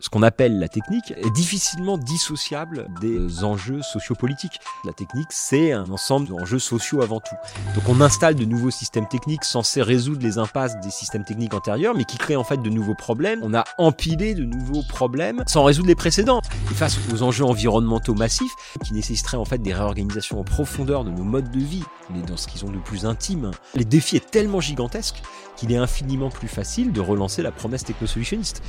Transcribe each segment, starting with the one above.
Ce qu'on appelle la technique est difficilement dissociable des enjeux sociopolitiques. La technique, c'est un ensemble d'enjeux sociaux avant tout. Donc on installe de nouveaux systèmes techniques censés résoudre les impasses des systèmes techniques antérieurs, mais qui créent en fait de nouveaux problèmes. On a empilé de nouveaux problèmes sans résoudre les précédents. Et face aux enjeux environnementaux massifs, qui nécessiteraient en fait des réorganisations en profondeur de nos modes de vie, mais dans ce qu'ils ont de plus intime, les défis est tellement gigantesque qu'il est infiniment plus facile de relancer la promesse technosolutionniste.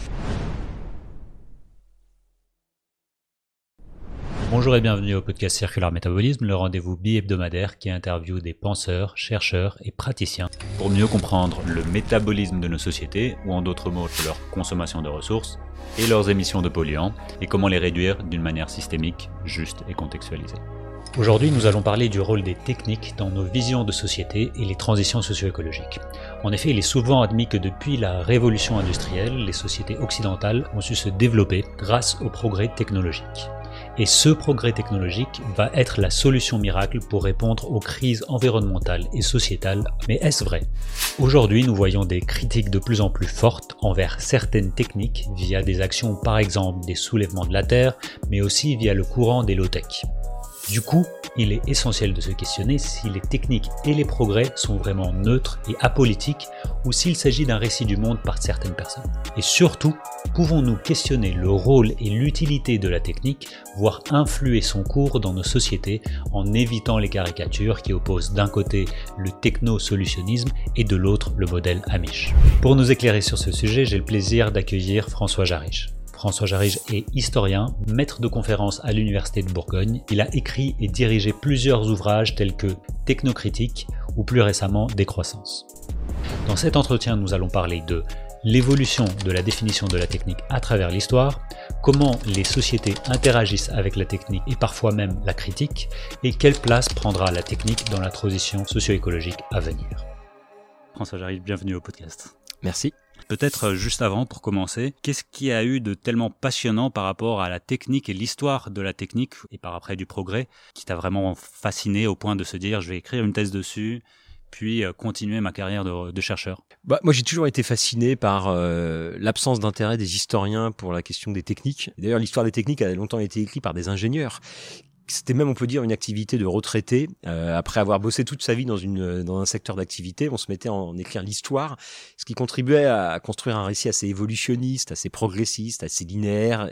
Bonjour et bienvenue au podcast Circular Métabolisme, le rendez-vous bi-hebdomadaire qui interviewe des penseurs, chercheurs et praticiens pour mieux comprendre le métabolisme de nos sociétés, ou en d'autres mots leur consommation de ressources, et leurs émissions de polluants, et comment les réduire d'une manière systémique, juste et contextualisée. Aujourd'hui, nous allons parler du rôle des techniques dans nos visions de société et les transitions socio-écologiques. En effet, il est souvent admis que depuis la révolution industrielle, les sociétés occidentales ont su se développer grâce au progrès technologique. Et ce progrès technologique va être la solution miracle pour répondre aux crises environnementales et sociétales. Mais est-ce vrai? Aujourd'hui, nous voyons des critiques de plus en plus fortes envers certaines techniques via des actions par exemple des soulèvements de la Terre, mais aussi via le courant des low-tech. Du coup, il est essentiel de se questionner si les techniques et les progrès sont vraiment neutres et apolitiques ou s'il s'agit d'un récit du monde par certaines personnes. Et surtout, pouvons-nous questionner le rôle et l'utilité de la technique, voire influer son cours dans nos sociétés en évitant les caricatures qui opposent d'un côté le techno-solutionnisme et de l'autre le modèle Amish. Pour nous éclairer sur ce sujet, j'ai le plaisir d'accueillir François Jarich. François Jarige est historien, maître de conférences à l'Université de Bourgogne. Il a écrit et dirigé plusieurs ouvrages tels que Technocritique ou plus récemment Décroissance. Dans cet entretien, nous allons parler de l'évolution de la définition de la technique à travers l'histoire, comment les sociétés interagissent avec la technique et parfois même la critique, et quelle place prendra la technique dans la transition socio-écologique à venir. François Jarige, bienvenue au podcast. Merci. Peut-être euh, juste avant, pour commencer, qu'est-ce qui a eu de tellement passionnant par rapport à la technique et l'histoire de la technique et par après du progrès qui t'a vraiment fasciné au point de se dire je vais écrire une thèse dessus puis euh, continuer ma carrière de, chercheur? Bah, Moi, j'ai toujours été fasciné par euh, l'absence d'intérêt des historiens pour la question des techniques. D'ailleurs, l'histoire des techniques a longtemps été écrite par des ingénieurs c'était même, on peut dire, une activité de retraité. Euh, après avoir bossé toute sa vie dans, une, dans un secteur d'activité, on se mettait en, écrire l'histoire, ce qui contribuait à, construire un récit assez évolutionniste, assez progressiste, assez linéaire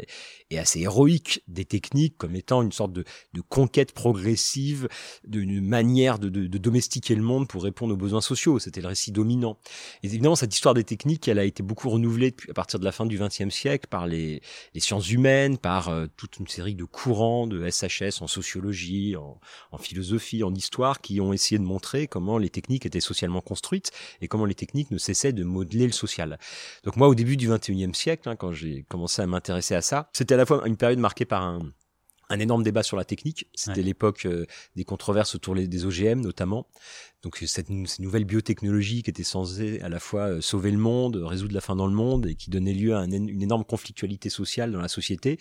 et assez héroïque des techniques comme étant une sorte de, conquête progressive, d'une manière de, domestiquer le monde pour répondre aux besoins sociaux. C'était le récit dominant. Et évidemment, cette histoire des techniques, elle a été beaucoup renouvelée depuis, à partir de la fin du XXe siècle par les, sciences humaines, par euh, toute une série de courants de SHS en sociologie, en, en, philosophie, en histoire, qui ont essayé de montrer comment les techniques étaient socialement construites et comment les techniques ne cessaient de modeler le social. Donc moi, au début du XXIe siècle, hein, quand j'ai commencé à m'intéresser à ça, c'était à la fois une période marquée par un, un énorme débat sur la technique. C'était l'époque euh, des controverses autour des OGM notamment. Donc cette, cette, nouvelle biotechnologie qui était censée à la fois euh, sauver le monde, résoudre la faim dans le monde et qui donnait lieu à une énorme conflictualité sociale dans la société.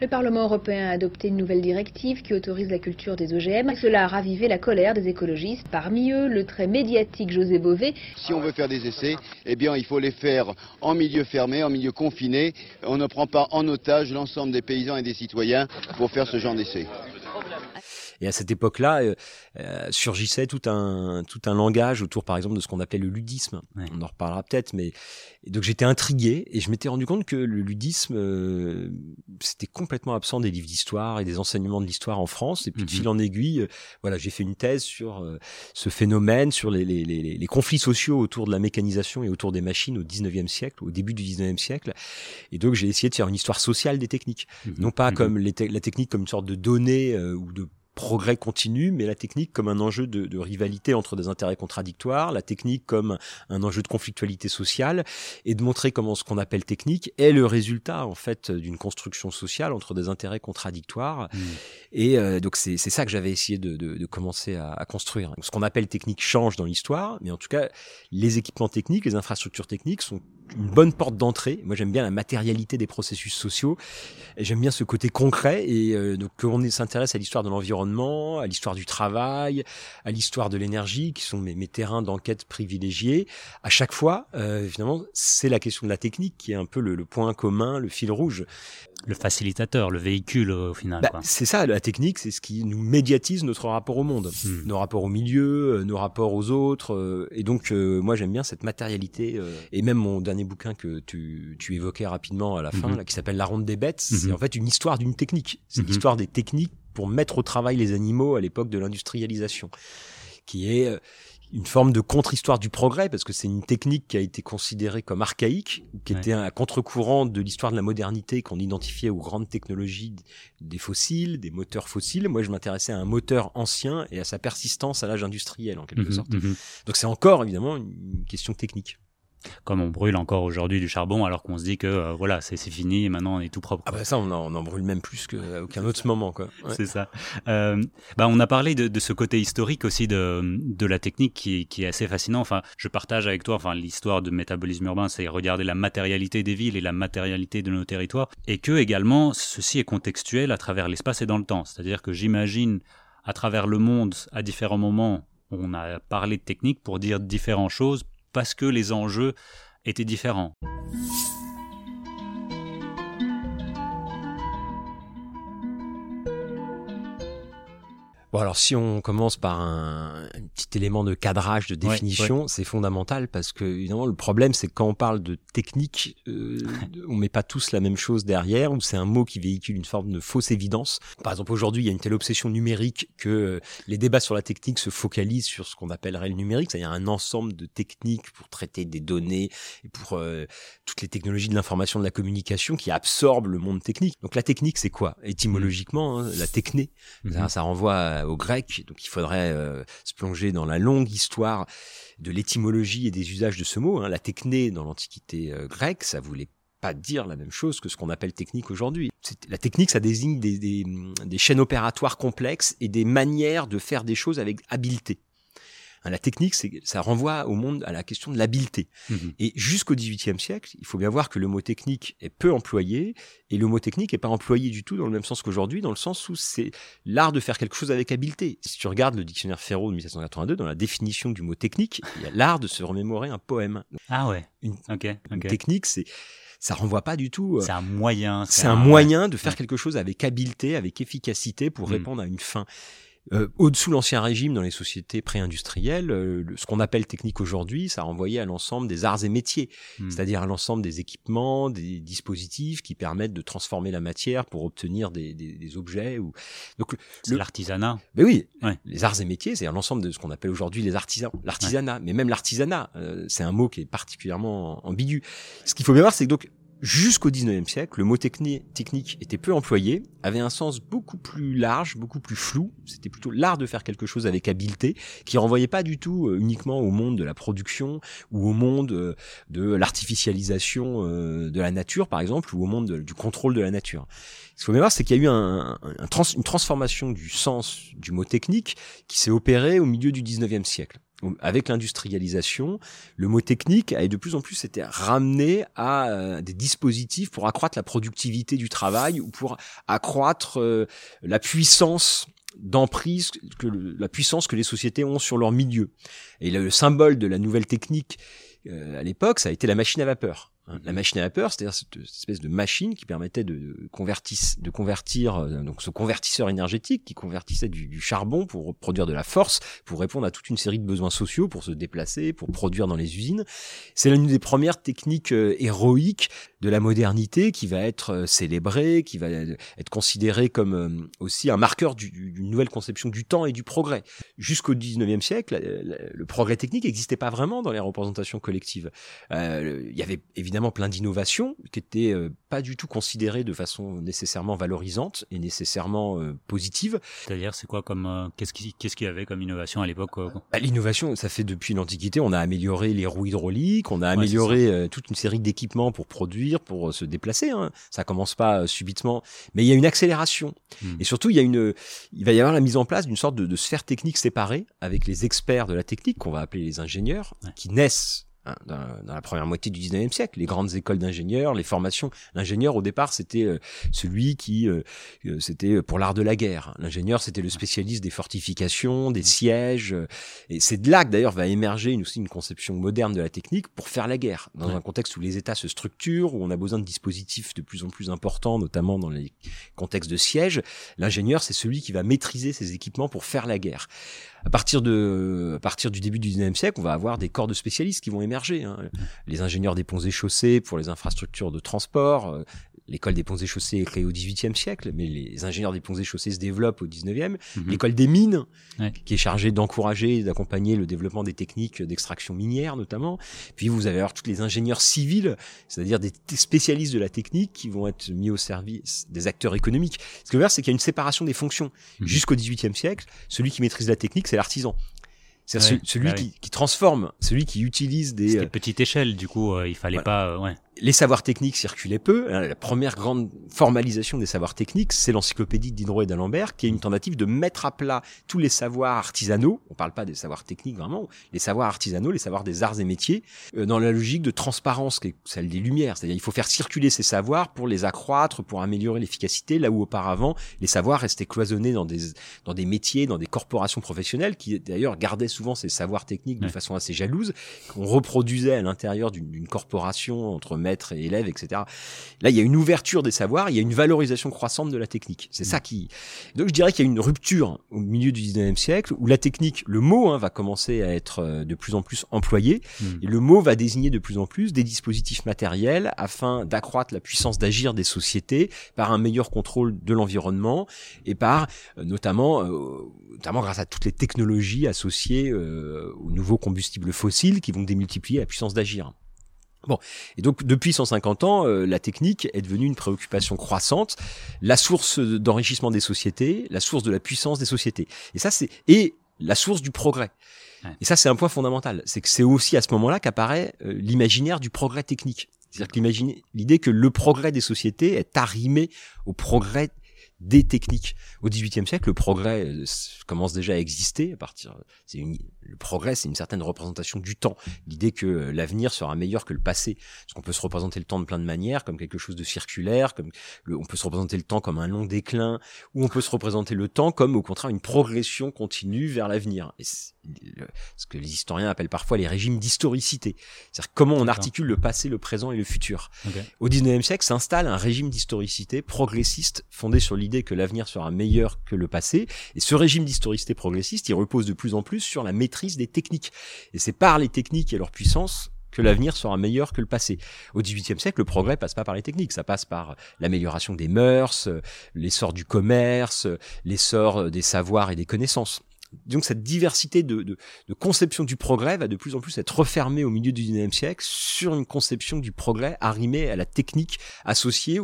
Le Parlement européen a adopté une nouvelle directive qui autorise la culture des OGM. Cela a ravivé la colère des écologistes. Parmi eux, le très médiatique José Bové. Si on veut faire des essais, eh bien, il faut les faire en milieu fermé, en milieu confiné. On ne prend pas en otage l'ensemble des paysans et des citoyens pour faire ce genre d'essais. Et à cette époque-là, euh, euh, surgissait tout un tout un langage autour, par exemple, de ce qu'on appelait le ludisme. On en reparlera peut-être, mais donc j'étais intrigué et je m'étais rendu compte que le ludisme euh, c'était complètement absent des livres d'histoire et des enseignements de l'histoire en France. Et puis de mhm. fil en aiguille, voilà, j'ai fait une thèse sur ce phénomène, sur les, les, les, les, conflits sociaux autour de la mécanisation et autour des machines au 19e siècle, au début du 19e siècle. Et donc j'ai essayé de faire une histoire sociale des techniques, mhm. non pas mhm. comme les la technique comme une sorte de données ou de progrès continu, mais la technique comme un enjeu de, rivalité entre des intérêts contradictoires, la technique comme un enjeu de conflictualité sociale, et de montrer comment ce qu'on appelle technique est le résultat en fait d'une construction sociale entre des intérêts contradictoires. Mmh. Et euh, donc c'est ça que j'avais essayé de, commencer à, à construire. ce qu'on appelle technique change dans l'histoire, mais en tout cas les équipements techniques, les infrastructures techniques sont une bonne porte d'entrée. Moi, j'aime bien la matérialité des processus sociaux. J'aime bien ce côté concret et euh, donc qu'on s'intéresse à l'histoire de l'environnement, à l'histoire du travail, à l'histoire de l'énergie, qui sont mes, mes terrains d'enquête privilégiés. À chaque fois, euh, finalement, c'est la question de la technique qui est un peu le, le point commun, le fil rouge le facilitateur, le véhicule au final. Bah, c'est ça, la technique, c'est ce qui nous médiatise notre rapport au monde, hmm. nos rapports au milieu, euh, nos rapports aux autres. Euh, et donc, euh, moi, j'aime bien cette matérialité. et même mon dernier bouquin que tu, tu évoquais rapidement à la fin, mhm. là, qui s'appelle La ronde des bêtes, c'est mhm. en fait une histoire d'une technique. C'est mhm. l'histoire des techniques pour mettre au travail les animaux à l'époque de l'industrialisation, qui est une forme de contre-histoire du progrès, parce que c'est une technique qui a été considérée comme archaïque, qui était un contre-courant de l'histoire de la modernité qu'on identifiait aux grandes technologies des fossiles, des moteurs fossiles. Moi, je m'intéressais à un moteur ancien et à sa persistance à l'âge industriel, en quelque sorte. Donc c'est encore, évidemment, une question technique comme on brûle encore aujourd'hui du charbon alors qu'on se dit que euh, voilà c'est fini et maintenant on est tout propre. Ah bah ça on en, on en brûle même plus qu'à aucun autre moment quoi. C'est ça. Euh, bah on a parlé de, de, ce côté historique aussi de, de la technique qui, qui, est assez fascinant. Enfin je partage avec toi enfin l'histoire de métabolisme urbain c'est regarder la matérialité des villes et la matérialité de nos territoires et que également ceci est contextuel à travers l'espace et dans le temps. C'est-à-dire que j'imagine à travers le monde à différents moments on a parlé de technique pour dire différentes choses parce que les enjeux étaient différents. Bon alors si on commence par un, petit élément de cadrage, de définition, c'est fondamental parce que évidemment le problème c'est que quand on parle de technique, euh, on met pas tous la même chose derrière ou c'est un mot qui véhicule une forme de fausse évidence. Par exemple aujourd'hui il y a une telle obsession numérique que euh, les débats sur la technique se focalisent sur ce qu'on appellerait le numérique, c'est-à-dire un ensemble de techniques pour traiter des données et pour euh, toutes les technologies de l'information de la communication qui absorbent le monde technique. Donc la technique c'est quoi? Étymologiquement, hein, la techné, mm-hmm. ça renvoie à au grec, donc il faudrait euh, se plonger dans la longue histoire de l'étymologie et des usages de ce mot. Hein. La techné dans l'Antiquité euh, grecque, ça voulait pas dire la même chose que ce qu'on appelle technique aujourd'hui. La technique, ça désigne des, des chaînes opératoires complexes et des manières de faire des choses avec habileté. Hein, la technique, ça renvoie au monde à la question de l'habileté. Mhm. Et jusqu'au XVIIIe siècle, il faut bien voir que le mot technique est peu employé et le mot technique n'est pas employé du tout dans le même sens qu'aujourd'hui, dans le sens où c'est l'art de faire quelque chose avec habileté. Si tu regardes le dictionnaire Ferro de 1782, dans la définition du mot technique, il y a l'art de se remémorer un poème. Ah ouais. Une, technique, c'est ça renvoie pas du tout. Euh, c'est un moyen. C'est un, moyen de faire quelque chose avec habileté, avec efficacité pour mm. répondre à une fin. Euh, Au-dessous l'Ancien Régime, dans les sociétés pré-industrielles, euh, ce qu'on appelle technique aujourd'hui, ça renvoyait à l'ensemble des arts et métiers, hmm. c'est-à-dire à, l'ensemble des équipements, des dispositifs qui permettent de transformer la matière pour obtenir des, des, des objets. Ou... Donc l'artisanat. Mais oui, les arts et métiers, c'est l'ensemble de ce qu'on appelle aujourd'hui les artisans, l'artisanat. Mais même l'artisanat, euh, c'est un mot qui est particulièrement ambigu. Ce qu'il faut bien voir, c'est que donc Jusqu'au 19e siècle, le mot technique était peu employé, avait un sens beaucoup plus large, beaucoup plus flou. C'était plutôt l'art de faire quelque chose avec habileté, qui renvoyait pas du tout euh, uniquement au monde de la production ou au monde euh, de l'artificialisation euh, de la nature, par exemple, ou au monde du contrôle de la nature. Ce qu'il faut bien voir, c'est qu'il y a eu un, une transformation du sens du mot technique qui s'est opérée au milieu du 19e siècle avec l'industrialisation, le mot technique a de plus en plus été ramené à euh, des dispositifs pour accroître la productivité du travail ou pour accroître euh, la puissance d'emprise, que la puissance que les sociétés ont sur leur milieu. Et le, symbole de la nouvelle technique euh, à l'époque, ça a été la machine à vapeur. Hein, la machine à vapeur, c'est-à-dire cette, espèce de machine qui permettait de, convertir, de convertir euh, donc ce convertisseur énergétique qui convertissait du, charbon pour produire de la force, pour répondre à toute une série de besoins sociaux, pour se déplacer, pour produire dans les usines. C'est l'une des premières techniques euh, héroïques de la modernité qui va être euh, célébrée, qui va être considérée comme aussi un marqueur d'une nouvelle conception du temps et du progrès. Jusqu'au 19e siècle, le progrès technique n'existait pas vraiment dans les représentations collectives. il y avait évidemment plein d'innovations qui étaient euh, pas du tout considérées de façon nécessairement valorisante et nécessairement euh, positive. C'est-à-dire, c'est quoi comme euh, qu'est-ce qui qu'est-ce qu'il y avait comme innovation à l'époque bah, L'innovation, ça fait depuis l'Antiquité, on a amélioré les roues hydrauliques, on a amélioré toute une série d'équipements pour produire, pour se déplacer. Hein. Ça commence pas subitement, mais il y a une accélération. Hmm. Et surtout, il y a une, il va y avoir la mise en place d'une sorte de, de sphère technique séparée avec les experts de la technique qu'on va appeler les ingénieurs, qui naissent hein, dans, la première moitié du 19e siècle. Les grandes écoles d'ingénieurs, les formations. L'ingénieur, au départ, c'était euh, celui qui, euh, euh, c'était pour l'art de la guerre. L'ingénieur, c'était le spécialiste des fortifications, des sièges. et c'est de là que d'ailleurs va émerger une, aussi une conception moderne de la technique pour faire la guerre. Dans un contexte où les États se structurent, où on a besoin de dispositifs de plus en plus importants, notamment dans les contextes de siège, l'ingénieur, c'est celui qui va maîtriser ses équipements pour faire la guerre à partir de, à partir du début du 19e siècle, on va avoir des corps de spécialistes qui vont émerger. Hein. Les ingénieurs des ponts et chaussées pour les infrastructures de transport, euh, L'école des ponts et chaussées est créée au XVIIIe siècle, mais les ingénieurs des ponts et chaussées se développent au XIXe. Mhm. L'école des mines, qui est chargée d'encourager et d'accompagner le développement des techniques d'extraction minière notamment. Puis vous allez avoir tous les ingénieurs civils, c'est-à-dire des spécialistes de la technique qui vont être mis au service des acteurs économiques. Ce que je veux dire, c'est qu'il y a une séparation des fonctions. Mhm. Jusqu'au XVIIIe siècle, celui qui maîtrise la technique, c'est l'artisan. C'est celui bah qui, qui, transforme, celui qui utilise des... C'était euh, petite échelle, du coup, euh, il fallait pas... Euh, ouais les savoirs techniques circulaient peu. Hein, la première grande formalisation des savoirs techniques, c'est l'encyclopédie d'Hydro et d'Alembert, qui est une tentative de mettre à plat tous les savoirs artisanaux. On parle pas des savoirs techniques vraiment, les savoirs artisanaux, les savoirs des arts et métiers, euh, dans la logique de transparence qui est celle des lumières. C'est-à-dire, il faut faire circuler ces savoirs pour les accroître, pour améliorer l'efficacité, là où auparavant les savoirs restaient cloisonnés dans des dans des métiers, dans des corporations professionnelles, qui d'ailleurs gardaient souvent ces savoirs techniques de façon assez jalouse, qu'on reproduisait à l'intérieur d'une corporation entre maître et élève, etc. Là, il y a une ouverture des savoirs, il y a une valorisation croissante de la technique. C'est ça mm. qui. Donc, je dirais qu'il y a une rupture au milieu du 19e siècle où la technique, le mot, hein, va commencer à être euh, de plus en plus employé mm. et le mot va désigner de plus en plus des dispositifs matériels afin d'accroître la puissance d'agir des sociétés par un meilleur contrôle de l'environnement et par euh, notamment, euh, notamment grâce à toutes les technologies associées aux nouveaux combustibles fossiles qui vont démultiplier la puissance d'agir. Bon, et donc depuis 150 ans, euh, la technique est devenue une préoccupation croissante, la source d'enrichissement des sociétés, la source de la puissance des sociétés. Et ça, c'est et la source du progrès. Et ça, c'est un point fondamental. C'est que c'est aussi à ce moment-là qu'apparaît euh, l'imaginaire du progrès technique. C'est-à-dire l'idée que le progrès des sociétés est arrimé au progrès des techniques. Au XVIIIe siècle, le progrès euh, commence déjà à exister. À partir, c'est une, le progrès, c'est une certaine représentation du temps. L'idée que l'avenir sera meilleur que le passé. Parce qu'on peut se représenter le temps de plein de manières, comme quelque chose de circulaire, comme on peut se représenter le temps comme un long déclin, ou on peut se représenter le temps comme au contraire une progression continue vers l'avenir. Ce que les historiens appellent parfois les régimes d'historicité. C'est-à-dire comment on articule le passé, le présent et le futur. Au XIXe siècle s'installe un régime d'historicité progressiste fondé sur l'idée que l'avenir sera meilleur que le passé. Et ce régime d'historicité progressiste, il repose de plus en plus sur la maîtrise des techniques. Et c'est par les techniques et leur puissance que l'avenir sera meilleur que le passé. Au XVIIIe siècle, le progrès passe pas par les techniques, ça passe par l'amélioration des mœurs, l'essor du commerce, l'essor des savoirs et des connaissances donc cette diversité de, de, de, conception du progrès va de plus en plus être refermée au milieu du 19e siècle sur une conception du progrès arrimée à la technique associée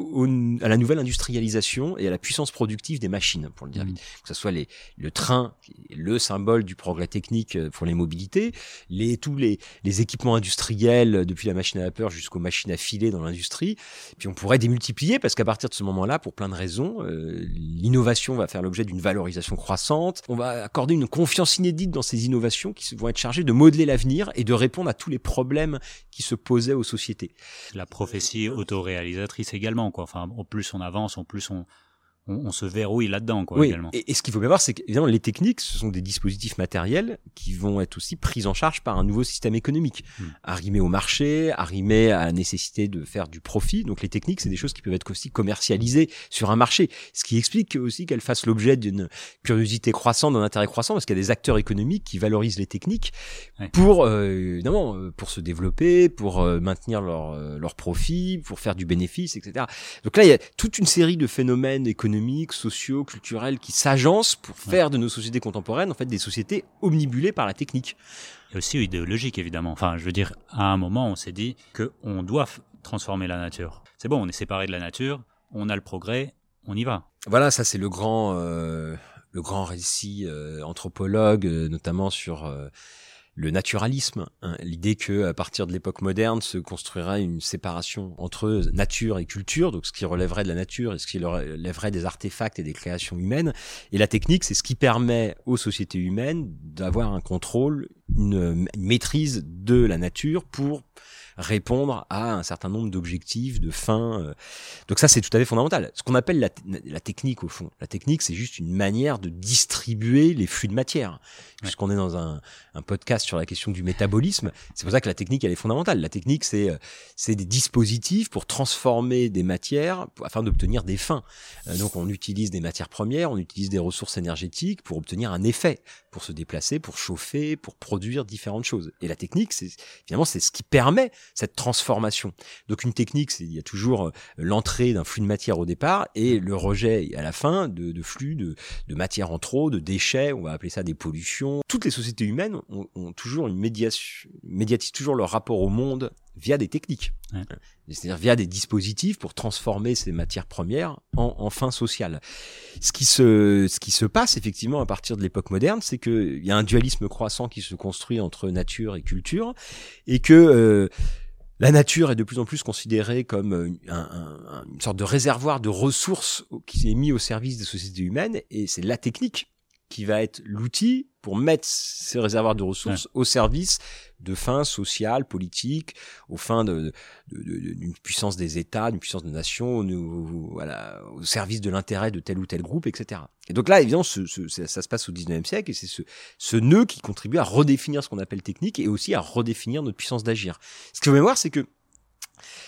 à la nouvelle industrialisation et à la puissance productive des machines, pour le dire mmh. vite. Que ce soit les, le train, le symbole du progrès technique euh, pour les mobilités, les, tous les, les équipements industriels depuis la machine à vapeur jusqu'aux machines à filer dans l'industrie. Puis on pourrait démultiplier parce qu'à partir de ce moment-là, pour plein de raisons, euh, l'innovation va faire l'objet d'une valorisation croissante. On va accorder une confiance inédite dans ces innovations qui vont être chargées de modeler l'avenir et de répondre à tous les problèmes qui se posaient aux sociétés. La prophétie autoréalisatrice également, quoi. Enfin, en plus on avance, en plus on, on, se verrouille là-dedans, quoi, oui. également. Et, ce qu'il faut bien voir, c'est que les techniques, ce sont des dispositifs matériels qui vont être aussi pris en charge par un nouveau système économique, hmm. arrimés au marché, arrimés à la nécessité de faire du profit. Donc les techniques, c'est des choses qui peuvent être aussi commercialisées sur un marché, ce qui explique aussi qu'elles fassent l'objet d'une curiosité croissante, d'un intérêt croissant, parce qu'il y a des acteurs économiques qui valorisent les techniques pour, euh, évidemment, euh, pour se développer, pour euh, maintenir leur, euh, leur profit, pour faire du bénéfice, etc. Donc là, il y a toute une série de phénomènes économiques économiques, sociaux, culturels qui s'agencent pour faire de nos sociétés contemporaines en fait des sociétés omnibulées par la technique. Et aussi idéologique évidemment. Enfin, je veux dire, à un moment, on s'est dit que on doit transformer la nature. C'est bon, on est séparé de la nature, on a le progrès, on y va. Voilà, ça c'est le grand, euh, le grand récit euh, anthropologue, euh, notamment sur le naturalisme, hein, l'idée que à partir de l'époque moderne se construirait une séparation entre nature et culture, donc ce qui relèverait de la nature et ce qui relèverait des artefacts et des créations humaines. Et la technique, c'est ce qui permet aux sociétés humaines d'avoir un contrôle, une maîtrise de la nature pour répondre à un certain nombre d'objectifs, de fins. Euh. Donc ça, c'est tout à fait fondamental. Ce qu'on appelle la, la, technique, au fond. La technique, c'est juste une manière de distribuer les flux de matière. Puisqu'on est dans un, un, podcast sur la question du métabolisme, c'est pour ça que la technique, elle est fondamentale. La technique, c'est euh, c'est des dispositifs pour transformer des matières afin d'obtenir des fins. Euh, donc on utilise des matières premières, on utilise des ressources énergétiques pour obtenir un effet, pour se déplacer, pour chauffer, pour produire différentes choses. Et la technique, c'est finalement c'est ce qui permet cette transformation. Donc une technique, c'est il y a toujours euh, l'entrée d'un flux de matière au départ et le rejet à la fin de, de flux de, de, matière en trop, de déchets, on va appeler ça des pollutions. Toutes les sociétés humaines ont, ont toujours une médiation, médiatisent toujours leur rapport au monde via des techniques, c'est-à-dire via des dispositifs pour transformer ces matières premières en, en fin sociale. Ce qui se, ce qui se passe effectivement à partir de l'époque moderne, c'est qu'il y a un dualisme croissant qui se construit entre nature et culture, et que euh, la nature est de plus en plus considérée comme euh, une sorte de réservoir de ressources qui est mis au service des sociétés humaines, et c'est la technique qui va être l'outil pour mettre ces réservoirs de ressources au service de fins sociales, politiques, aux fins d'une de, de, puissance des États, d'une puissance des nations, au, voilà, au service de l'intérêt de tel ou tel groupe, etc. Et donc là, évidemment, ce, ce, ça se passe au 19e siècle, et c'est ce, ce nœud qui contribue à redéfinir ce qu'on appelle technique, et aussi à redéfinir notre puissance d'agir. Ce qu'il faut voir, c'est que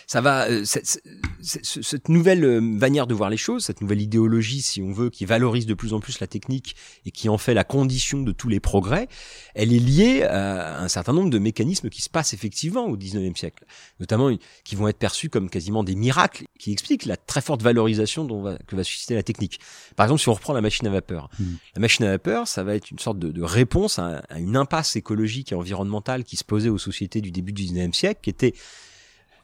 ça va euh, cette, cette, nouvelle euh, manière de voir les choses, cette nouvelle idéologie, si on veut, qui valorise de plus en plus la technique et qui en fait la condition de tous les progrès, elle est liée à un certain nombre de mécanismes qui se passent effectivement au 19e siècle, notamment qui vont être perçus comme quasiment des miracles, qui expliquent la très forte valorisation dont va, que va susciter la technique. Par exemple, si on reprend la machine à vapeur, mmh. la machine à vapeur, ça va être une sorte de, de réponse à, à une impasse écologique et environnementale qui se posait aux sociétés du début du 19e siècle, qui était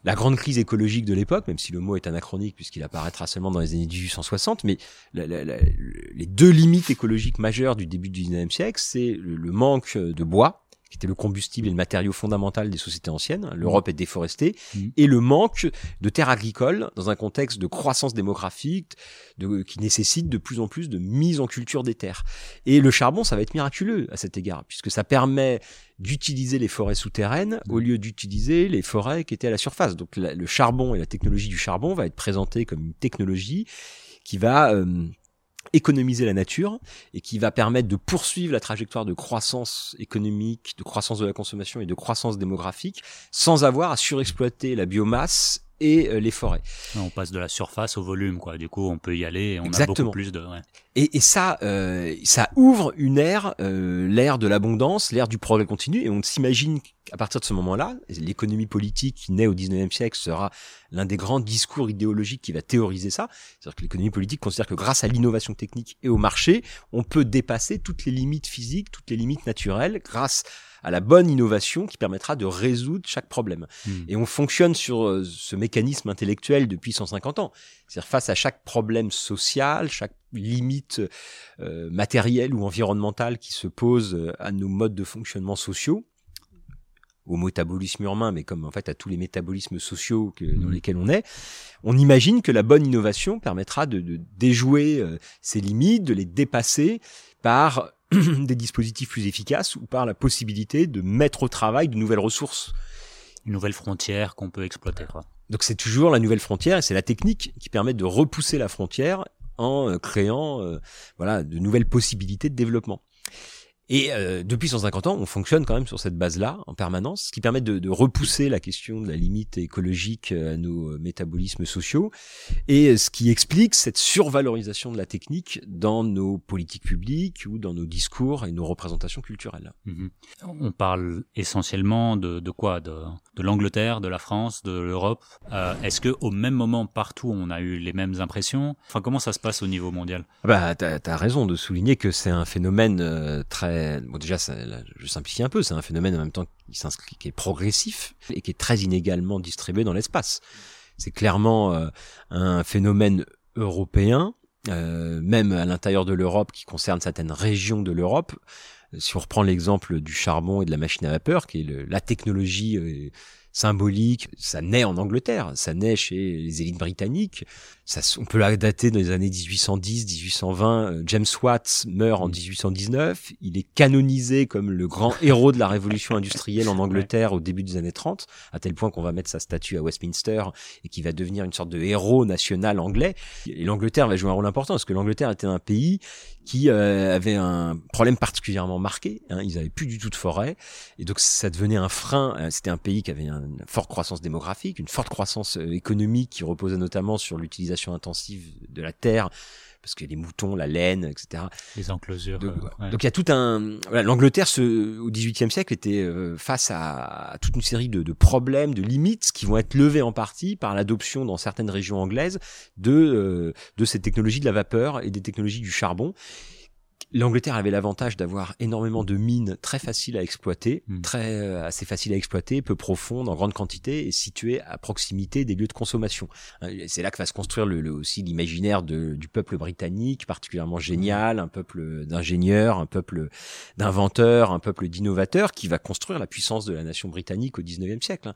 la grande crise écologique de l'époque, même si le mot est anachronique puisqu'il apparaîtra seulement dans les années 1860, mais les deux limites écologiques majeures du début du 19e siècle, c'est le, manque de bois, qui était le combustible et le matériau fondamental des sociétés anciennes. L'Europe est déforestée mmh. et le manque de terres agricoles dans un contexte de croissance démographique de, qui nécessite de plus en plus de mise en culture des terres. Et le charbon, ça va être miraculeux à cet égard, puisque ça permet d'utiliser les forêts souterraines au lieu d'utiliser les forêts qui étaient à la surface. Donc le charbon et la technologie du charbon va être présentée comme une technologie qui va euh, économiser la nature et qui va permettre de poursuivre la trajectoire de croissance économique, de croissance de la consommation et de croissance démographique sans avoir à surexploiter la biomasse et euh, les forêts. On passe de la surface au volume, quoi. Du coup, on peut y aller et on a beaucoup plus de. Ouais. Et, et, ça, euh, ça ouvre une ère, euh, l'ère de l'abondance, l'ère du progrès continu, et on s'imagine qu'à partir de ce moment-là, l'économie politique qui naît au 19e siècle sera l'un des grands discours idéologiques qui va théoriser ça. C'est-à-dire que l'économie politique considère que grâce à l'innovation technique et au marché, on peut dépasser toutes les limites physiques, toutes les limites naturelles, grâce à la bonne innovation qui permettra de résoudre chaque problème. Hmm. Et on fonctionne sur euh, ce mécanisme intellectuel depuis 150 ans. C'est-à-dire face à chaque problème social, chaque limite euh, matérielle ou environnementale qui se pose euh, à nos modes de fonctionnement sociaux, au métabolisme urbain, mais comme en fait à tous les métabolismes sociaux que, dans hmm. lesquels on est, on imagine que la bonne innovation permettra de, de déjouer ces limites, de les dépasser par des dispositifs plus efficaces ou par la possibilité de mettre au travail de nouvelles ressources. Une nouvelle frontière qu'on peut exploiter. Donc c'est toujours la nouvelle frontière et c'est la technique qui permet de repousser la frontière en euh, créant euh, voilà de nouvelles possibilités de développement. Et euh, depuis 150 ans, on fonctionne quand même sur cette base-là en permanence, ce qui permet de, de, repousser la question de la limite écologique à nos euh, métabolismes sociaux, et ce qui explique cette survalorisation de la technique dans nos politiques publiques ou dans nos discours et nos représentations culturelles. Mhm. On parle essentiellement de, de quoi? De, de l'Angleterre, de la France, de l'Europe? Euh, Est-ce que au même moment partout on a eu les mêmes impressions? Enfin, comment ça se passe au niveau mondial? Ah Bah, t'as as raison de souligner que c'est un phénomène euh, très bon déjà je simplifie un peu, c'est un phénomène en même temps qui s'inscrit, qui est progressif et qui est très inégalement distribué dans l'espace. C'est clairement euh, un phénomène européen euh, même à l'intérieur de l'Europe, qui concerne certaines régions de l'Europe. Si on reprend l'exemple du charbon et de la machine à vapeur, qui est le, la technologie euh, symbolique, ça naît en Angleterre, ça naît chez les élites britanniques. Ça, on peut la dater dans les années 1810, 1820. Euh, James Watts meurt en 1819. Il est canonisé comme le grand héros de la révolution industrielle en Angleterre au début des années 30, à tel point qu'on va mettre sa statue à Westminster et qui va devenir une sorte de héros national anglais. Et l'Angleterre va jouer un rôle important parce que l'Angleterre était un pays qui euh, avait un problème particulièrement marqué. Hein, ils avaient plus du tout de forêt et donc ça devenait un frein. Euh, c'était un pays qui avait une forte croissance démographique, une forte croissance économique qui reposait notamment sur l'utilisation intensive de la terre parce que les moutons, la laine, etc. Les enclosures. Donc, euh, il y a tout un. L'Angleterre, au XVIIIe siècle, était euh, face à, toute une série de, de, problèmes, de limites qui vont être levées en partie par l'adoption dans certaines régions anglaises de euh, de ces technologies de la vapeur et des technologies du charbon L'Angleterre avait l'avantage d'avoir énormément de mines très faciles à exploiter, hmm. très euh, assez faciles à exploiter, peu profondes, en grande quantité et situées à proximité des lieux de consommation. Hein, c'est là que va se construire le, aussi l'imaginaire du peuple britannique, particulièrement génial, un peuple d'ingénieurs, un peuple d'inventeurs, un peuple d'innovateurs, qui va construire la puissance de la nation britannique au 19e siècle. Hein.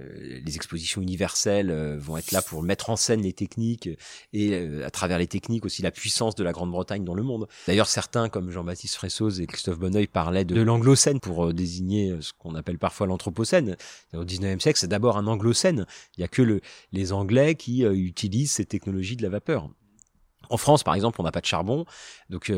Les expositions universelles euh, vont être là pour mettre en scène les techniques et euh, à travers les techniques aussi la puissance de la Grande-Bretagne dans le monde. D'ailleurs, certains comme Jean-Baptiste Fressoz et Christophe Bonneuil parlaient de, l'anglocène pour euh, désigner euh, ce qu'on appelle parfois l'anthropocène. Au 19e siècle, c'est d'abord un anglocène. Il n'y a que les Anglais qui euh, utilisent ces technologies de la vapeur. En France, par exemple, on n'a pas de charbon, donc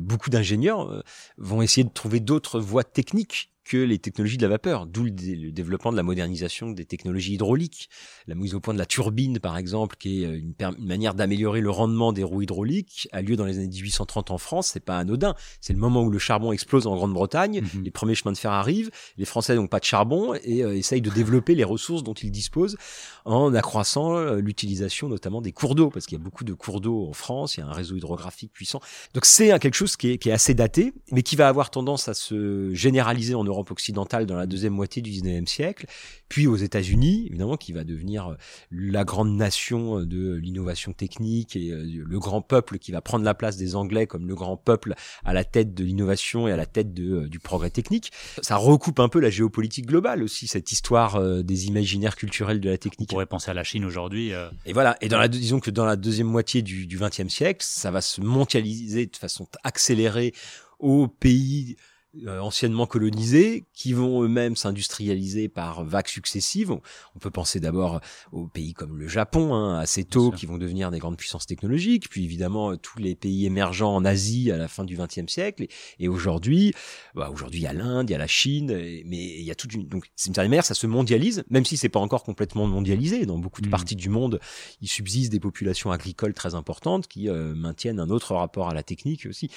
beaucoup d'ingénieurs vont essayer de trouver d'autres voies techniques que les technologies de la vapeur, d'où le, développement de la modernisation des technologies hydrauliques, la mise au point de la turbine par exemple, qui est euh, une, manière d'améliorer le rendement des roues hydrauliques, a lieu dans les années 1830 en France, c'est pas anodin, c'est le moment où le charbon explose en Grande-Bretagne, mhm. les premiers chemins de fer arrivent, les Français n'ont pas de charbon et euh, essayent de développer les ressources dont ils disposent en accroissant euh, l'utilisation notamment des cours d'eau, parce qu'il y a beaucoup de cours d'eau en France, il y a un réseau hydrographique puissant. Donc c'est quelque chose qui est, assez daté, mais qui va avoir tendance à se généraliser en Europe occidentale dans la deuxième moitié du 19e siècle, puis aux États-Unis, évidemment, qui va devenir euh, la grande nation de l'innovation technique et euh, le grand peuple qui va prendre la place des Anglais comme le grand peuple à la tête de l'innovation et à la tête euh, du progrès technique. Ça recoupe un peu la géopolitique globale aussi, cette histoire des imaginaires culturels de la technique. Pourrait penser à la Chine aujourd'hui. Et voilà, et dans la, disons que dans la deuxième moitié du, 20e siècle, ça va se mondialiser de façon accélérée aux pays euh, anciennement colonisés, qui vont eux-mêmes s'industrialiser par vagues successives. On peut penser d'abord aux pays comme le Japon, hein, assez tôt, qui vont devenir des grandes puissances technologiques, puis évidemment tous les pays émergents en Asie à la fin du XXe siècle, et, aujourd'hui, bah, aujourd'hui il y a l'Inde, il y a la Chine, mais il y a toute une donc c'est une certaine manière ça se mondialise, même si c'est pas encore complètement mondialisé. Dans beaucoup de mmh. parties du monde, il subsiste des populations agricoles très importantes qui euh, maintiennent un autre rapport à la technique aussi.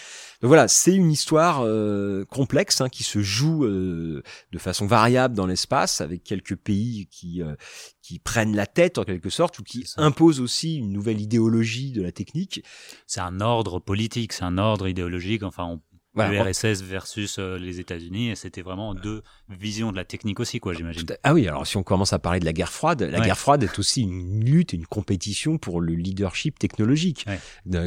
Donc voilà, c'est une histoire euh, complexe hein, qui se joue euh, de façon variable dans l'espace avec quelques pays qui euh, qui prennent la tête en quelque sorte ou qui imposent aussi une nouvelle idéologie de la technique. C'est un ordre politique, c'est un ordre idéologique. Enfin, on le RSS versus euh, les États-Unis, et c'était vraiment deux visions de la technique aussi, quoi, j'imagine. Ah oui, alors si on commence à parler de la guerre froide, la guerre froide est aussi une lutte, une compétition pour le leadership technologique,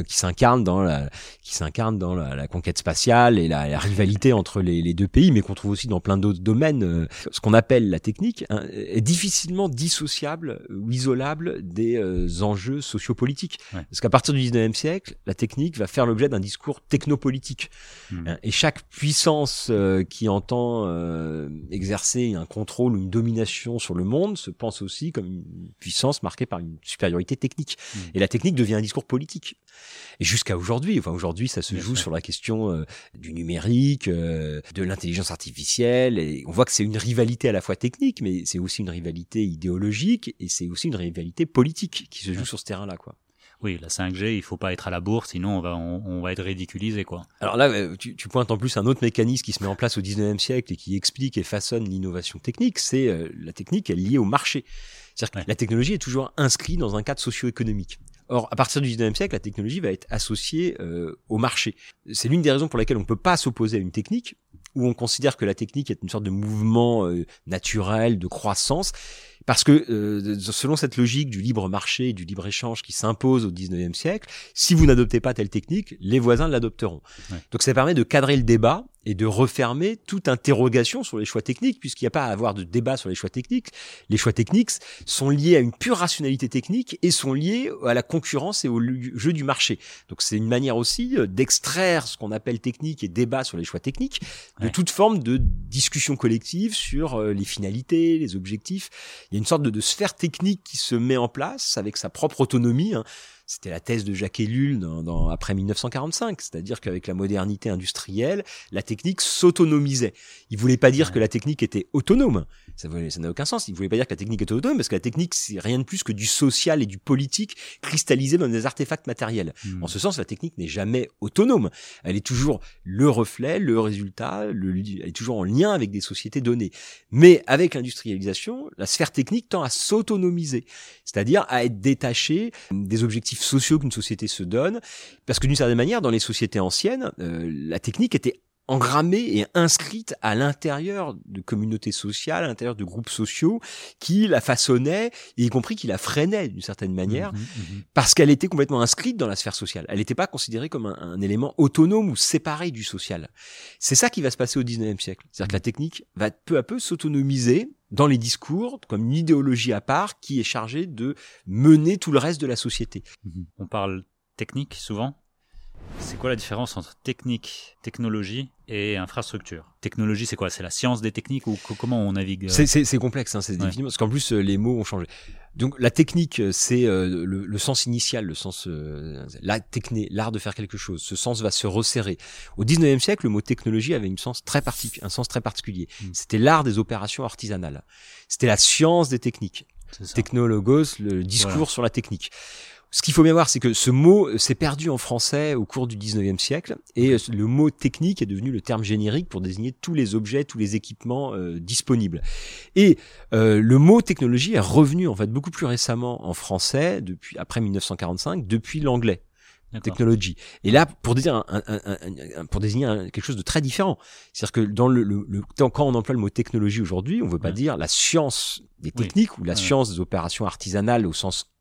qui s'incarne dans la, qui s'incarne dans la, conquête spatiale et la, rivalité entre les, les, deux pays, mais qu'on trouve aussi dans plein d'autres domaines. Euh, ce qu'on appelle la technique hein, est difficilement dissociable ou isolable des euh, enjeux sociopolitiques, parce qu'à partir du 19e siècle, la technique va faire l'objet d'un discours technopolitique. Hmm. Hmm. Hein, et chaque puissance euh, qui entend euh, exercer un contrôle ou une domination sur le monde se pense aussi comme une puissance marquée par une supériorité technique. Hmm. Et la technique devient un discours politique. Et jusqu'à aujourd'hui, enfin aujourd'hui, ça se joue sur la question euh, du numérique, de l'intelligence artificielle. Et on voit que c'est une rivalité à la fois technique, mais c'est aussi une rivalité idéologique et c'est aussi une rivalité politique qui se joue sur ce terrain-là, quoi. Oui, la 5G, il faut pas être à la bourse, sinon on va, on, va être ridiculisé, quoi. Alors là, euh, tu, tu, pointes en plus un autre mécanisme qui se met en place au 19e siècle et qui explique et façonne l'innovation technique, c'est euh, la technique, est liée au marché. C'est-à-dire que la technologie est toujours inscrite dans un cadre socio-économique. Or, à partir du 19e siècle, la technologie va être associée euh, au marché. C'est l'une des raisons pour lesquelles on ne peut pas s'opposer à une technique, où on considère que la technique est une sorte de mouvement naturel, de croissance, Parce que euh, selon cette logique du libre marché, du libre échange qui s'impose au 19e siècle, si vous n'adoptez pas telle technique, les voisins l'adopteront. Donc ça permet de cadrer le débat et de refermer toute interrogation sur les choix techniques, puisqu'il n'y a pas à avoir de débat sur les choix techniques. Les choix techniques sont liés à une pure rationalité technique et sont liés à la concurrence et au jeu du marché. Donc c'est une manière aussi euh, d'extraire ce qu'on appelle technique et débat sur les choix techniques de toute forme de discussion collective sur euh, les finalités, les objectifs. Il y a une sorte de, de sphère technique qui se met en place avec sa propre autonomie. Hein. C'était la thèse de Jacques Ellul dans, dans, après 1945, c'est-à-dire qu'avec la modernité industrielle, la technique s'autonomisait. Il voulait pas dire que la technique était autonome, ça n'a aucun sens. Il voulait pas dire que la technique était autonome, parce que la technique c'est rien de plus que du social et du politique cristallisé dans des artefacts matériels. Hmm. En ce sens, la technique n'est jamais autonome. Elle est toujours le reflet, le résultat, le, elle est toujours en lien avec des sociétés données. Mais avec l'industrialisation, la sphère technique tend à s'autonomiser, c'est-à-dire à être détachée des objectifs sociaux qu'une société se donne, parce que d'une certaine manière, dans les sociétés anciennes, euh, la technique était engrammée et inscrite à l'intérieur de communautés sociales, à l'intérieur de groupes sociaux qui la façonnaient, y compris qui la freinaient d'une certaine manière, mmh mmh parce qu'elle était complètement inscrite dans la sphère sociale. Elle n'était pas considérée comme un, un, élément autonome ou séparé du social. C'est ça qui va se passer au 19e siècle. C'est-à-dire que la technique va peu à peu s'autonomiser dans les discours comme une idéologie à part qui est chargée de mener tout le reste de la société. Mhm. On parle technique souvent? C'est quoi la différence entre technique, technologie et infrastructure? Technologie, c'est quoi? C'est la science des techniques ou comment on navigue euh? C'est complexe, hein, c'est parce qu'en plus euh, les mots ont changé. Donc la technique, euh, c'est euh, le, sens initial, le sens euh, la techné, l'art de faire quelque chose. Ce sens va se resserrer. Au 19e siècle, le mot technologie avait une sens très un sens très particulier. Mm. C'était l'art des opérations artisanales. C'était la science des techniques. Technologos, le discours sur la technique. Ce qu'il faut bien voir, c'est que ce mot euh, s'est perdu en français au cours du 19e siècle et euh, le mot technique est devenu le terme générique pour désigner tous les objets, tous les équipements euh, disponibles. Et le mot technologie est revenu en fait beaucoup plus récemment en français depuis après 1945 depuis l'anglais. Technologie. Et là, pour désigner, un, un, un, pour désigner quelque chose de très différent. C'est-à-dire que dans le, le, quand on emploie le mot technologie aujourd'hui, on ne veut pas dire la science des techniques ou la science des opérations artisanales au sens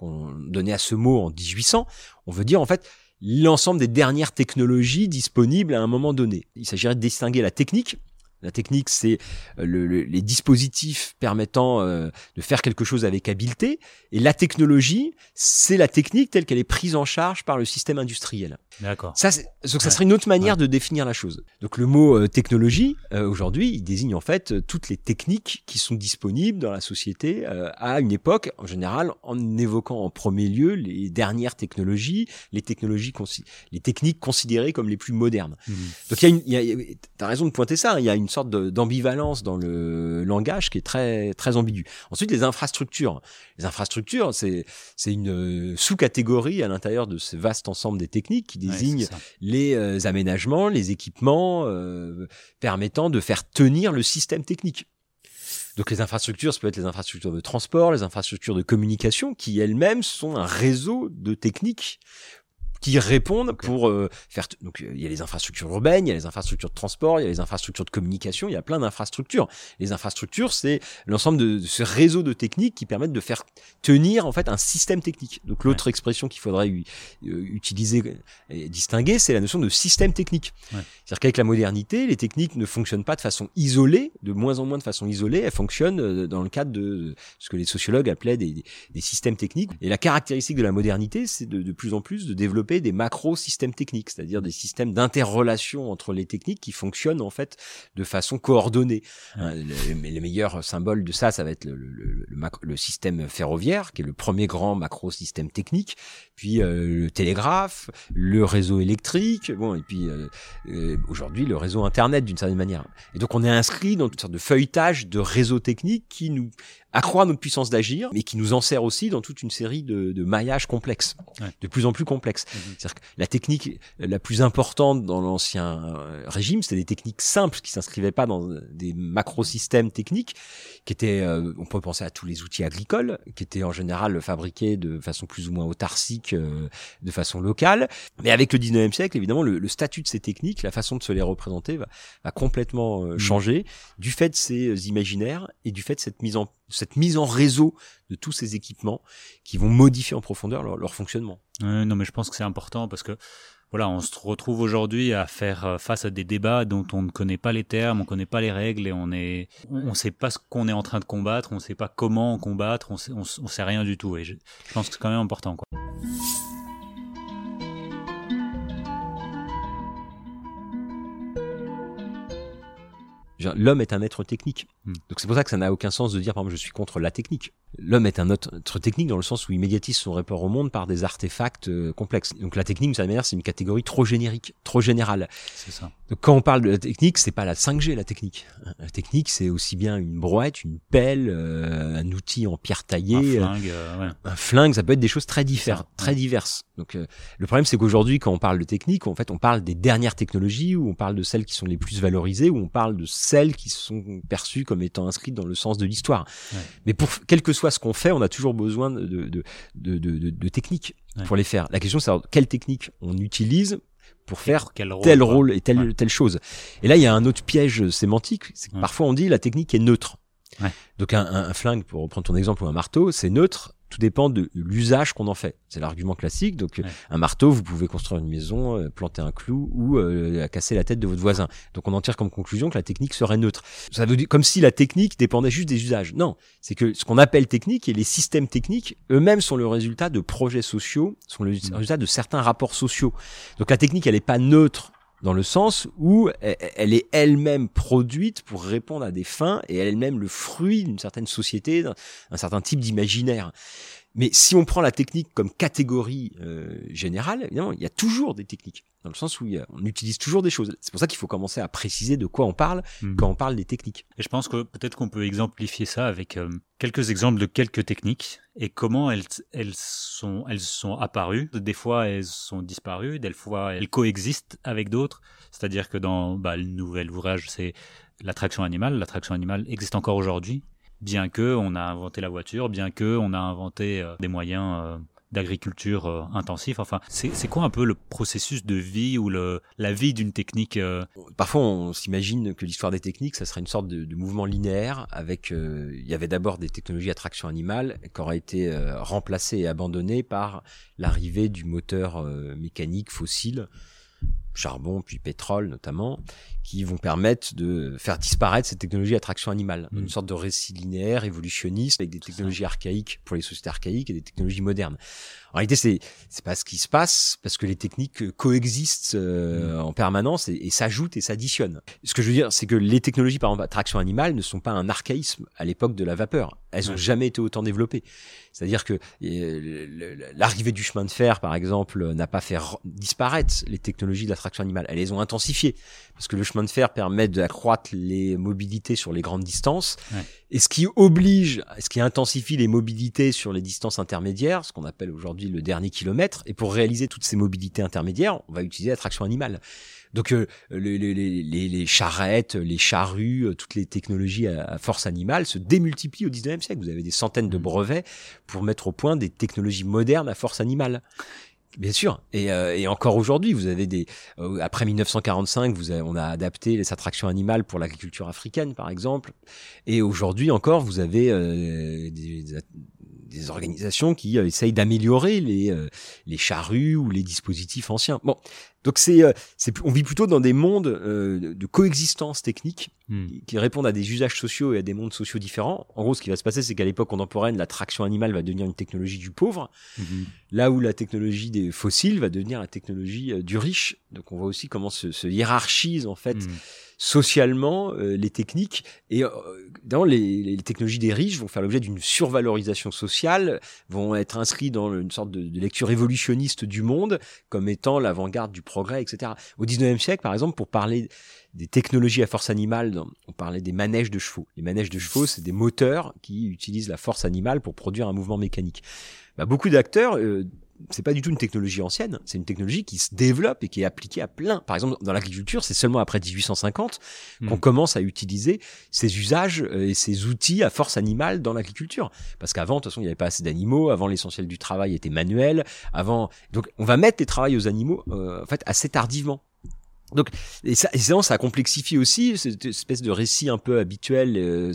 qu'on donnait à ce mot en 1800, on veut dire en fait l'ensemble des dernières technologies disponibles à un moment donné. Il s'agirait de distinguer la technique. La technique, c'est euh, les dispositifs permettant euh, de faire quelque chose avec habileté. Et la technologie, c'est la technique telle qu'elle est prise en charge par le système industriel. D'accord. Ça, donc ça serait une autre manière de définir la chose. Donc le mot euh, technologie euh, aujourd'hui, il désigne en fait euh, toutes les techniques qui sont disponibles dans la société à une époque, en général, en évoquant en premier lieu les dernières technologies, les technologies, les techniques considérées comme les plus modernes. Mmh. Donc il y a, une, t'as raison de pointer ça. Hein, il y a une sorte d'ambivalence dans le langage qui est très très ambigu. Ensuite, les infrastructures. Les infrastructures, c'est c'est une sous-catégorie à l'intérieur de ce vaste ensemble des techniques qui désigne les euh, aménagements, les équipements euh, permettant de faire tenir le système technique. Donc les infrastructures, ça peut être les infrastructures de transport, les infrastructures de communication, qui elles-mêmes sont un réseau de techniques qui répondent pour euh, faire donc il y a les infrastructures urbaines, il y a les infrastructures de transport, il y a les infrastructures de communication, il y a plein d'infrastructures. Les infrastructures, c'est l'ensemble de, ce réseau de techniques qui permettent de faire tenir en fait un système technique. Donc l'autre expression qu'il faudrait euh, utiliser et distinguer, c'est la notion de système technique. C'est-à-dire qu'avec la modernité, les techniques ne fonctionnent pas de façon isolée, de moins en moins de façon isolée, elles fonctionnent euh, dans le cadre de ce que les sociologues appelaient des, des systèmes techniques. Et la caractéristique de la modernité, c'est de, de plus en plus de développer des macro-systèmes techniques, c'est-à-dire des systèmes d'interrelation entre les techniques qui fonctionnent en fait de façon coordonnée. Hein, les, meilleurs symboles de ça, ça va être le, le, le, système ferroviaire, qui est le premier grand macro-système technique, puis euh, le télégraphe, le réseau électrique, bon, et puis euh, euh, aujourd'hui le réseau Internet d'une certaine manière. Et donc on est inscrit dans une sorte de feuilletage de réseaux techniques qui nous accroît notre puissance d'agir, mais qui nous en sert aussi dans toute une série de, de maillages complexes, de plus en plus complexes. Mhm. C'est-à-dire que la technique la plus importante dans l'ancien euh, régime, c'était des techniques simples qui s'inscrivaient pas dans des macro-systèmes techniques, qui étaient, euh, on peut penser à tous les outils agricoles, qui étaient en général fabriqués de façon plus ou moins autarcique, euh, de façon locale. Mais avec le 19e siècle, évidemment, le, le, statut de ces techniques, la façon de se les représenter va, va complètement mhm. changer du fait de ces imaginaires et du fait de cette mise en cette mise en réseau de tous ces équipements qui vont modifier en profondeur leur, fonctionnement. non, mais je pense que c'est important parce que voilà, on se retrouve aujourd'hui à faire euh, face à des débats dont on ne connaît pas les termes, on ne connaît pas les règles et on est, on, sait pas ce qu'on est en train de combattre, on ne sait pas comment combattre, on sait, sait rien du tout. Et je, je pense que c'est quand même important, quoi. L'homme est un être technique. Hmm. Donc c'est pour ça que ça n'a aucun sens de dire, par exemple, je suis contre la technique. L'homme est un être technique dans le sens où il médiatise son rapport au monde par des artefacts euh, complexes. Donc la technique, d'une certaine manière, c'est une catégorie trop générique, trop générale. C'est ça. Donc quand on parle de la technique, c'est pas la 5G la technique. La technique, c'est aussi bien une brouette, une pelle, euh, un outil en pierre taillée, un flingue, euh, ouais. un flingue. Ça peut être des choses très différentes, très diverses. Donc le problème, c'est qu'aujourd'hui, quand on parle de technique, en fait, on parle des dernières technologies, ou on parle de celles qui sont les plus valorisées, ou on parle de celles qui sont perçues comme étant inscrites dans le sens de l'histoire. Ouais. Mais pour quel que soit ce qu'on fait, on a toujours besoin de, de, de, de, de techniques pour les faire. La question, c'est quelle technique on utilise pour faire tel rôle et telle, telle chose. Et là, il y a un autre piège sémantique, c'est que parfois on dit la technique est neutre. Donc un, un, flingue, pour reprendre ton exemple, ou un marteau, c'est neutre tout dépend de l'usage qu'on en fait. C'est l'argument classique. Donc, un marteau, vous pouvez construire une maison, euh, planter un clou ou euh, casser la tête de votre voisin. Donc, on en tire comme conclusion que la technique serait neutre. Ça veut dire comme si la technique dépendait juste des usages. Non, c'est que ce qu'on appelle technique et les systèmes techniques eux-mêmes sont le résultat de projets sociaux, sont le résultat de certains rapports sociaux. Donc, la technique, elle n'est pas neutre dans le sens où elle est elle-même produite pour répondre à des fins et elle-même le fruit d'une certaine société, d'un certain type d'imaginaire. Mais si on prend la technique comme catégorie euh, générale, évidemment, il y a toujours des techniques, dans le sens où on utilise toujours des choses. C'est pour ça qu'il faut commencer à préciser de quoi on parle hmm. quand on parle des techniques. Et je pense que peut-être qu'on peut exemplifier ça avec euh, quelques exemples de quelques techniques et comment elles, elles, sont, elles sont apparues. Des fois, elles sont disparues, des fois, elles coexistent avec d'autres. C'est-à-dire que dans bah, le nouvel ouvrage, c'est l'attraction animale. L'attraction animale existe encore aujourd'hui bien que on a inventé la voiture, bien que on a inventé euh, des moyens euh, d'agriculture euh, intensif. Enfin, c'est quoi un peu le processus de vie ou le, la vie d'une technique Parfois, on s'imagine que l'histoire des techniques, ça serait une sorte de, de mouvement linéaire avec. il y avait d'abord des technologies à traction animale qui auraient été remplacées et abandonnées par l'arrivée du moteur mécanique fossile charbon puis pétrole notamment, qui vont permettre de faire disparaître cette technologie à traction animale. Une mm. sorte de récit linéaire, évolutionniste, avec des technologies archaïques pour les sociétés archaïques et des technologies modernes. En réalité, c'est c'est pas ce qui se passe parce que les techniques coexistent euh, mm. en permanence et, s'ajoutent et s'additionnent. Ce que je veux dire, c'est que les technologies par exemple à traction animale ne sont pas un archaïsme à l'époque de la vapeur. Elles ont jamais été autant développées. C'est-à-dire que euh, l'arrivée du chemin de fer, par exemple, n'a pas fait disparaître les technologies de la traction animale. Elles les ont intensifiées parce que le chemin de fer permet d'accroître les mobilités sur les grandes distances. Et ce qui oblige, ce qui intensifie les mobilités sur les distances intermédiaires, ce qu'on appelle aujourd'hui le dernier kilomètre. Et pour réaliser toutes ces mobilités intermédiaires, on va utiliser la traction animale. Donc euh, les, les, les, les, charrettes, les charrues, euh, toutes les technologies à, force animale se démultiplient au 19e siècle. Vous avez des centaines de mmh. brevets pour mettre au point des technologies modernes à force animale. Bien sûr, et, euh, et encore aujourd'hui, vous avez des après 1945, vous avez, on a adapté les attractions animales pour l'agriculture africaine, par exemple, et aujourd'hui encore, vous avez des, des, organisations qui essayent d'améliorer les les charrues ou les dispositifs anciens. Bon, donc c'est, euh, c'est, on vit plutôt dans des mondes euh, de coexistence technique hmm. qui répondent à des usages sociaux et à des mondes sociaux différents. En gros, ce qui va se passer, c'est qu'à l'époque contemporaine, la traction animale va devenir une technologie du pauvre, hmm. là où la technologie des fossiles va devenir la technologie euh, du riche. Donc on voit aussi comment se, se hiérarchise en fait. Hmm socialement euh, les techniques et euh, dans les, les, technologies des riches vont faire l'objet d'une survalorisation sociale, vont être inscrits dans une sorte de, de lecture évolutionniste du monde comme étant l'avant-garde du progrès, etc. Au 19e siècle, par exemple, pour parler des technologies à force animale, on parlait des manèges de chevaux. Les manèges de chevaux, c'est des moteurs qui utilisent la force animale pour produire un mouvement mécanique. Bah, beaucoup d'acteurs euh, c'est pas du tout une technologie ancienne, c'est une technologie qui se développe et qui est appliquée à plein. Par exemple, dans l'agriculture, c'est seulement après 1850 qu'on hmm. commence à utiliser ces usages euh, et ces outils à force animale dans l'agriculture. Parce qu'avant, de toute façon, il n'y avait pas assez d'animaux, avant l'essentiel du travail était manuel, avant... Donc on va mettre les travails aux animaux euh, en fait assez tardivement. Donc, et ça, et ça, ça complexifie aussi cette espèce de récit un peu habituel, euh,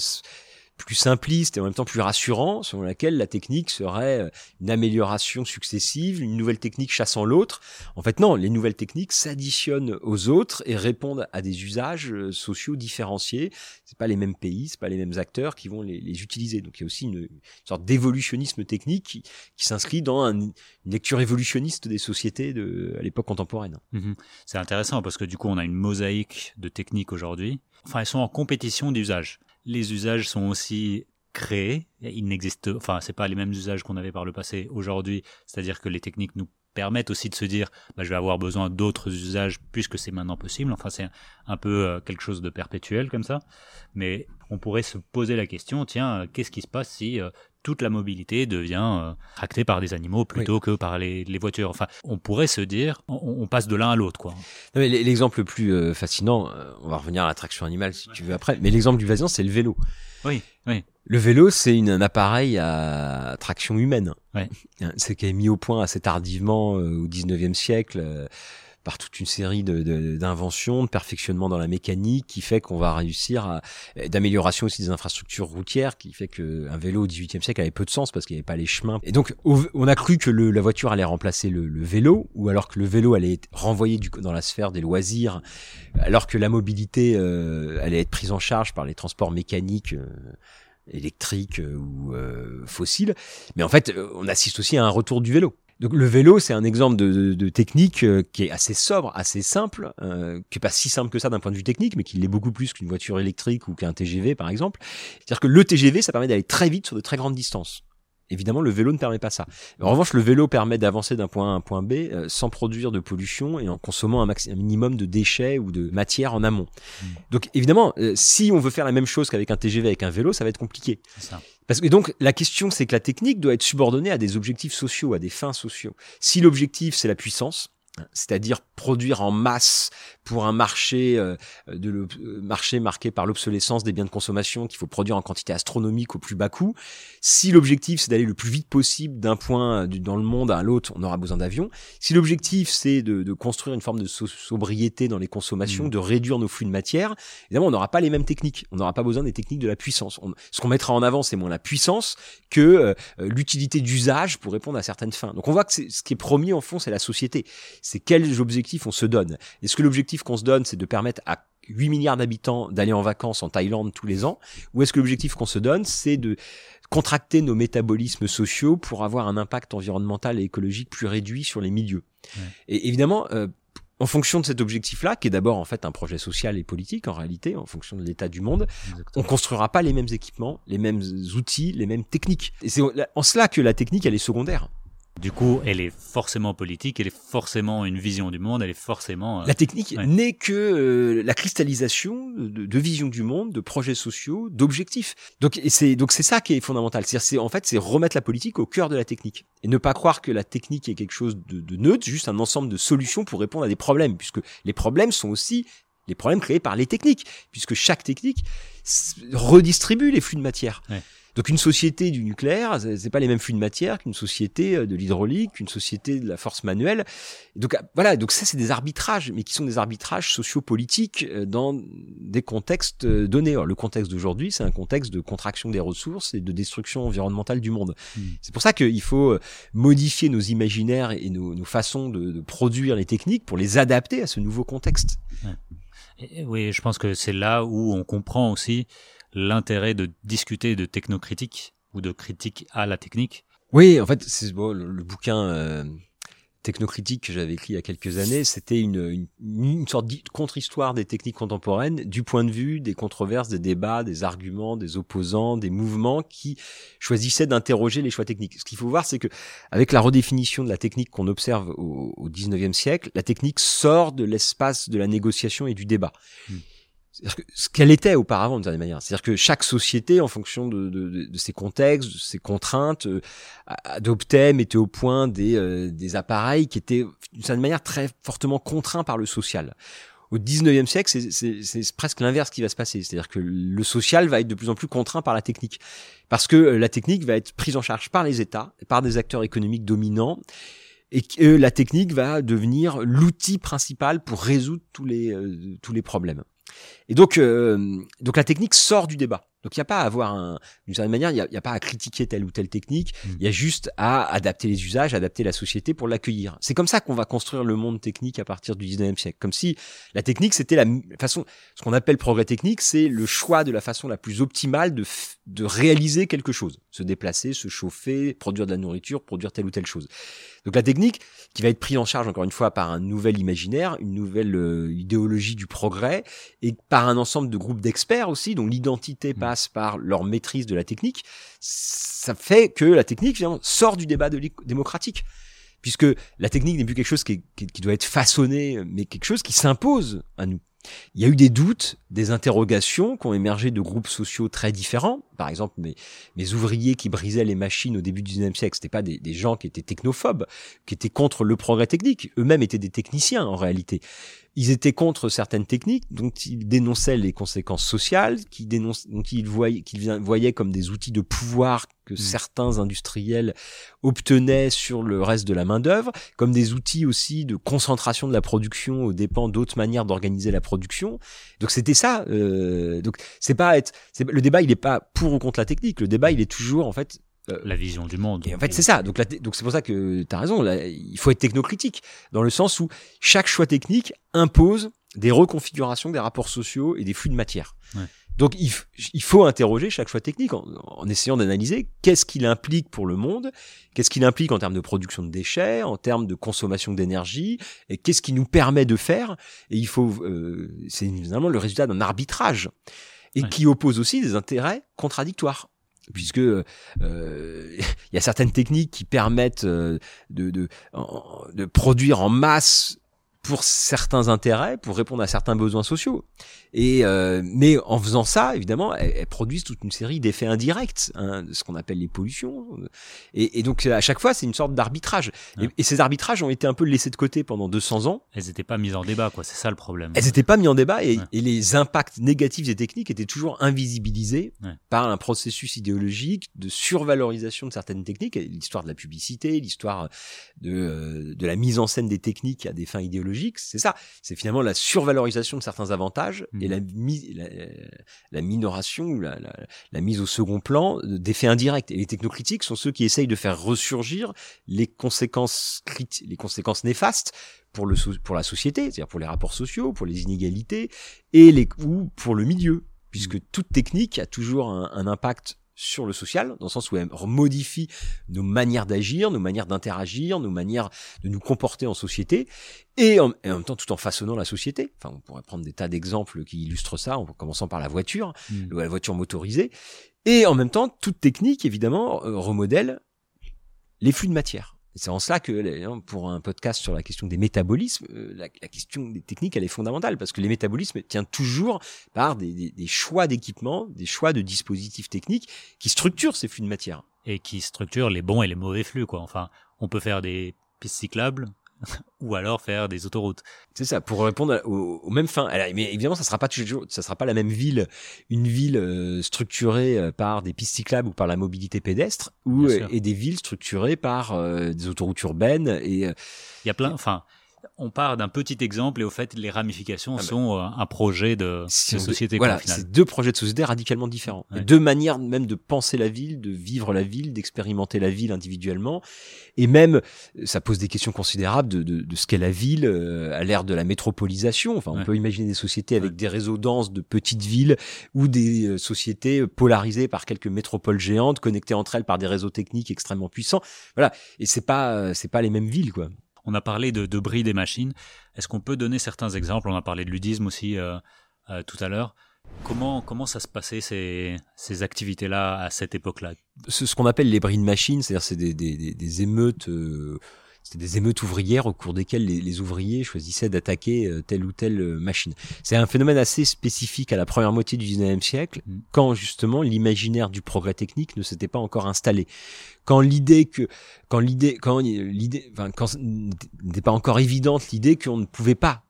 plus simpliste et en même temps plus rassurant, selon laquelle la technique serait euh, une amélioration successive, une nouvelle technique chassant l'autre. En fait, non, les nouvelles techniques s'additionnent aux autres et répondent à des usages euh, sociaux différenciés. C'est pas les mêmes pays, c'est pas les mêmes acteurs qui vont les, utiliser. Donc il y a aussi une, sorte d'évolutionnisme technique qui, s'inscrit dans un, une lecture évolutionniste des sociétés de, à l'époque contemporaine. Mhm. C'est intéressant parce que du coup, on a une mosaïque de techniques aujourd'hui. Enfin, elles sont en compétition d'usage les usages sont aussi créés. Ils n'existent, enfin, c'est pas les mêmes usages qu'on avait par le passé aujourd'hui. C'est-à-dire que les techniques nous permettent aussi de se dire, bah, je vais avoir besoin d'autres usages puisque c'est maintenant possible. Enfin, c'est un peu euh, quelque chose de perpétuel comme ça. Mais on pourrait se poser la question, tiens, euh, qu'est-ce qui se passe si euh, toute la mobilité devient tractée par des animaux plutôt que par les, voitures. Enfin, on pourrait se dire, on, passe de l'un à l'autre, quoi. L'exemple le plus fascinant, on va revenir à l'attraction animale si tu veux après, mais l'exemple du vasien, c'est le vélo. Oui, oui. Le vélo, c'est un appareil à traction humaine. Ouais. C'est qui est mis au point assez tardivement euh, au 19e siècle euh, par toute une série d'inventions, de, de, perfectionnement dans la mécanique qui fait qu'on va réussir à d'amélioration aussi des infrastructures routières qui fait que un vélo au 18e siècle avait peu de sens parce qu'il n'y avait pas les chemins. Et donc on a cru que le, la voiture allait remplacer le, le, vélo ou alors que le vélo allait être renvoyé du, dans la sphère des loisirs alors que la mobilité euh, allait être prise en charge par les transports mécaniques électrique euh, ou euh. Mais en fait, euh, on assiste aussi à un retour du vélo. Donc le vélo, c'est un exemple de, technique qui est assez sobre, assez simple, qui est pas si simple que ça d'un point de vue technique, mais qui l'est beaucoup plus qu'une voiture électrique ou qu'un TGV par exemple. C'est-à-dire que le TGV, ça permet d'aller très vite sur de très grandes distances. Évidemment, le vélo ne permet pas ça. En revanche, le vélo permet d'avancer d'un point A à un point B euh, sans produire de pollution et en consommant un, un, minimum de déchets ou de matière en amont. Hmm. Donc évidemment, euh, si on veut faire la même chose qu'avec un TGV avec un vélo, ça va être compliqué. Ça. Parce que donc la question, c'est que la technique doit être subordonnée à des objectifs sociaux, à des fins sociaux. Si l'objectif c'est la puissance, c'est-à-dire produire en masse pour un marché euh, de le, euh, marché marqué par l'obsolescence des biens de consommation qu'il faut produire en quantité astronomique au plus bas coût. Si l'objectif c'est d'aller le plus vite possible d'un point dans le monde à l'autre, on aura besoin d'avions. Si l'objectif c'est de, de, construire une forme de sobriété dans les consommations, mmh. de réduire nos flux de matière, évidemment on n'aura pas les mêmes techniques. On n'aura pas besoin des techniques de la puissance. ce qu'on mettra en avant c'est moins la puissance que euh, l'utilité d'usage pour répondre à certaines fins. Donc on voit que ce qui est promis en fond c'est la société. C'est quels objectifs on se donne. Est-ce que l'objectif qu'on se donne, c'est de permettre à 8 milliards d'habitants d'aller en vacances en Thaïlande tous les ans Ou est-ce que l'objectif qu'on se donne, c'est de contracter nos métabolismes sociaux pour avoir un impact environnemental et écologique plus réduit sur les milieux Et évidemment, euh, en fonction de cet objectif-là, qui est d'abord en fait un projet social et politique en réalité, en fonction de l'état du monde, on construira pas les mêmes équipements, les mêmes outils, les mêmes techniques. Et c'est en cela que la technique elle est secondaire. Du coup, elle est forcément politique, elle est forcément une vision du monde, elle est forcément... Euh, la technique n'est que euh, la cristallisation de, de, vision du monde, de projets sociaux, d'objectifs. Donc c'est donc c'est ça qui est fondamental. C'est en fait c'est remettre la politique au cœur de la technique et ne pas croire que la technique est quelque chose de, de neutre, juste un ensemble de solutions pour répondre à des problèmes, puisque les problèmes sont aussi les problèmes créés par les techniques, puisque chaque technique redistribue les flux de matière. Ouais. Donc une société du nucléaire, c'est pas les mêmes flux de matière qu'une société euh, de l'hydraulique, qu'une société de la force manuelle. donc ah, voilà, donc ça c'est des arbitrages, mais qui sont des arbitrages sociopolitiques euh, dans des contextes euh, donnés. Alors, le contexte d'aujourd'hui, c'est un contexte de contraction des ressources et de destruction environnementale du monde. Hmm. C'est pour ça qu'il faut modifier nos imaginaires et nos, nos façons de, de, produire les techniques pour les adapter à ce nouveau contexte. Ouais. oui, je pense que c'est là où on comprend aussi l'intérêt de discuter de technocritique ou de critique à la technique. Oui, en fait, c'est bon, le, bouquin euh, technocritique que j'avais écrit il y a quelques années, c'était une, une, sorte de contre-histoire des techniques contemporaines du point de vue des controverses, des débats, des arguments, des opposants, des mouvements qui choisissaient d'interroger les choix techniques. Ce qu'il faut voir, c'est que avec la redéfinition de la technique qu'on observe au, au 19e siècle, la technique sort de l'espace de la négociation et du débat. Hmm ce qu'elle était auparavant d'une certaine manière. C'est-à-dire que chaque société, en fonction de, de, de, ses contextes, de ses contraintes, euh, adoptait, mettait au point des, euh, des appareils qui étaient d'une certaine manière très fortement contraints par le social. Au 19e siècle, c'est presque l'inverse qui va se passer. C'est-à-dire que le social va être de plus en plus contraint par la technique. Parce que euh, la technique va être prise en charge par les États, par des acteurs économiques dominants et que la technique va devenir l'outil principal pour résoudre tous les, tous les problèmes. Et donc, euh, donc la technique sort du débat. Donc il n'y a pas à avoir un, d'une certaine manière, il n'y a, a, pas à critiquer telle ou telle technique. Mm. Il y a juste à adapter les usages, adapter la société pour l'accueillir. C'est comme ça qu'on va construire le monde technique à partir du 19e siècle. Comme si la technique c'était la façon, ce qu'on appelle progrès technique, c'est le choix de la façon la plus optimale de, de réaliser quelque chose. Se déplacer, se chauffer, produire de la nourriture, produire telle ou telle chose. Donc la technique qui va être prise en charge encore une fois par un nouvel imaginaire, une nouvelle euh, idéologie du progrès et par un ensemble de groupes d'experts aussi dont l'identité mmh. Par leur maîtrise de la technique, ça fait que la technique sort du débat démocratique puisque la technique n'est plus quelque chose qui, qui, doit être façonné, mais quelque chose qui s'impose à nous. Il y a eu des doutes, des interrogations qui ont émergé de groupes sociaux très différents. Par exemple, mes, mes ouvriers qui brisaient les machines au début du 19e siècle, c'était pas des, des, gens qui étaient technophobes, qui étaient contre le progrès technique. Eux-mêmes étaient des techniciens en réalité. Ils étaient contre certaines techniques dont ils dénonçaient les conséquences sociales, qui dont ils voyaient, qu'ils voyaient comme des outils de pouvoir que mmh. certains industriels obtenaient sur le reste de la main d'œuvre, comme des outils aussi de concentration de la production aux dépens d'autres manières d'organiser la production. Donc c'était ça. Euh, donc c'est pas être, le débat il est pas pour ou contre la technique. Le débat il est toujours en fait euh, la vision du monde. Et en fait, c'est ça. Donc, donc c'est pour ça que tu as raison. Là, il faut être technocritique dans le sens où chaque choix technique impose des reconfigurations des rapports sociaux et des flux de matière. Ouais. Donc il, il, faut interroger chaque choix technique en, en essayant d'analyser qu'est-ce qu'il implique pour le monde, qu'est-ce qu'il implique en termes de production de déchets, en termes de consommation d'énergie, et qu'est-ce qui nous permet de faire. Et il faut, euh, c'est évidemment le résultat d'un arbitrage et ouais. qui oppose aussi des intérêts contradictoires puisque euh, il y a certaines techniques qui permettent euh, de, de, de, produire en masse pour certains intérêts, pour répondre à certains besoins sociaux. Et euh, mais en faisant ça, évidemment, elles, produisent toute une série d'effets indirects, hein, ce qu'on appelle les pollutions. Et, et, donc à chaque fois, c'est une sorte d'arbitrage. Et, et, ces arbitrages ont été un peu laissés de côté pendant 200 ans. Elles n'étaient pas mises en débat, quoi. C'est ça le problème. Elles n'étaient pas mises en débat et, et, les impacts négatifs des techniques étaient toujours invisibilisés ouais. par un processus idéologique de survalorisation de certaines techniques. L'histoire de la publicité, l'histoire de, euh, de la mise en scène des techniques à des fins idéologiques c'est ça. C'est finalement la survalorisation de certains avantages et la, la, la minoration ou la, la, mise au second plan d'effets indirects. Et les technocritiques sont ceux qui essayent de faire ressurgir les conséquences, les conséquences néfastes pour, le, pour la société, c'est-à-dire pour les rapports sociaux, pour les inégalités, et les, ou pour le milieu, puisque toute technique a toujours un, un impact sur le social, dans le sens où elle modifie nos manières d'agir, nos manières d'interagir, nos manières de nous comporter en société, et en, même temps tout en façonnant la société. Enfin, on pourrait prendre des tas d'exemples qui illustrent ça, en commençant par la voiture, mmh. la voiture motorisée, et en même temps, toute technique, évidemment, euh, remodèle les flux de matière. C'est en cela que, pour un podcast sur la question des métabolismes, euh, la, question des techniques, elle est fondamentale, parce que les métabolismes tiennent toujours par des choix d'équipement, des choix de dispositifs techniques qui structurent ces flux de matière. Et qui structurent les bons et les mauvais flux, quoi. Enfin, on peut faire des pistes cyclables, ou alors faire des autoroutes. C'est ça, pour répondre aux, aux mêmes fins. Alors, mais évidemment, ça sera pas toujours, ça sera pas la même ville, une ville euh, structurée euh, par des pistes cyclables ou par la mobilité pédestre, ou euh, et des villes structurées par euh, des autoroutes urbaines. Et il y a plein, enfin, on part d'un petit exemple et au fait les ramifications ah ben, sont euh, un projet de, société. Voilà, c'est deux projets de société radicalement différents. Ouais. Deux manières même de penser la ville, de vivre la ville, d'expérimenter la ville individuellement. Et même, ça pose des questions considérables de, de, de ce qu'est la ville euh, à l'ère de la métropolisation. Enfin, on ouais. peut imaginer des sociétés avec ouais. des réseaux denses de petites villes ou des euh, sociétés polarisées par quelques métropoles géantes connectées entre elles par des réseaux techniques extrêmement puissants. Voilà. Et c'est pas, c'est pas les mêmes villes, quoi. On a parlé de, bris des machines. Est-ce qu'on peut donner certains exemples? On a parlé de ludisme aussi euh, euh, tout à l'heure. Comment, comment ça se passait ces, ces activités-là à cette époque-là? Ce, qu'on appelle les bris de machines, c'est-à-dire c'est des, des, des, émeutes euh, c'était des émeutes ouvrières au cours desquelles les, les ouvriers choisissaient d'attaquer euh, telle ou telle euh, machine. C'est un phénomène assez spécifique à la première moitié du 19e siècle, mm. quand justement l'imaginaire du progrès technique ne s'était pas encore installé. Quand l'idée que, quand l'idée, quand l'idée, enfin, quand n'était pas encore évidente l'idée qu'on ne pouvait pas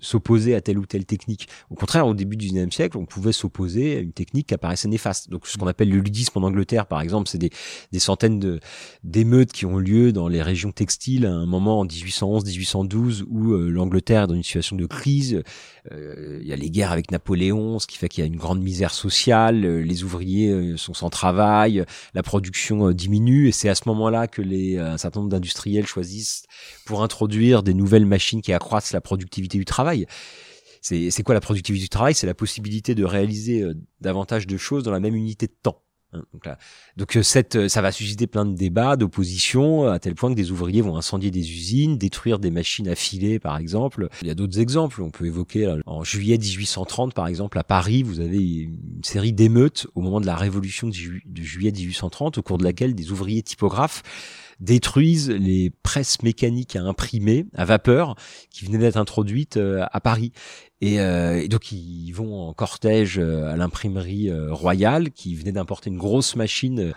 s'opposer à telle ou telle technique. Au contraire, au début du 19e siècle, on pouvait s'opposer à une technique qui apparaissait néfaste. Donc, ce qu'on appelle le ludisme en Angleterre, par exemple, c'est des, des centaines de, d'émeutes qui ont lieu dans les régions textiles à un moment en 1811-1812 où euh, l'Angleterre est dans une situation de crise. Euh, il y a les guerres avec Napoléon, ce qui fait qu'il y a une grande misère sociale. euh, les ouvriers sont sans travail, la production diminue, et c'est à ce moment-là que les, un certain nombre d'industriels choisissent pour introduire des nouvelles machines qui accroissent la productivité du travail. C'est quoi la productivité du travail? C'est la possibilité de réaliser euh, davantage de choses dans la même unité de temps. hein. Donc, euh, euh, ça va susciter plein de débats, d'oppositions, à tel point que des ouvriers vont incendier des usines, détruire des machines à filer, par exemple. Il y a d'autres exemples. On peut évoquer en juillet 1830, par exemple, à Paris, vous avez une série d'émeutes au moment de la révolution de juillet 1830, au cours de laquelle des ouvriers typographes détruisent les presses mécaniques à imprimer à vapeur qui venaient d'être introduites euh, à Paris. Et, euh, et donc ils vont en cortège euh, à l'imprimerie royale qui venait d'importer une grosse machine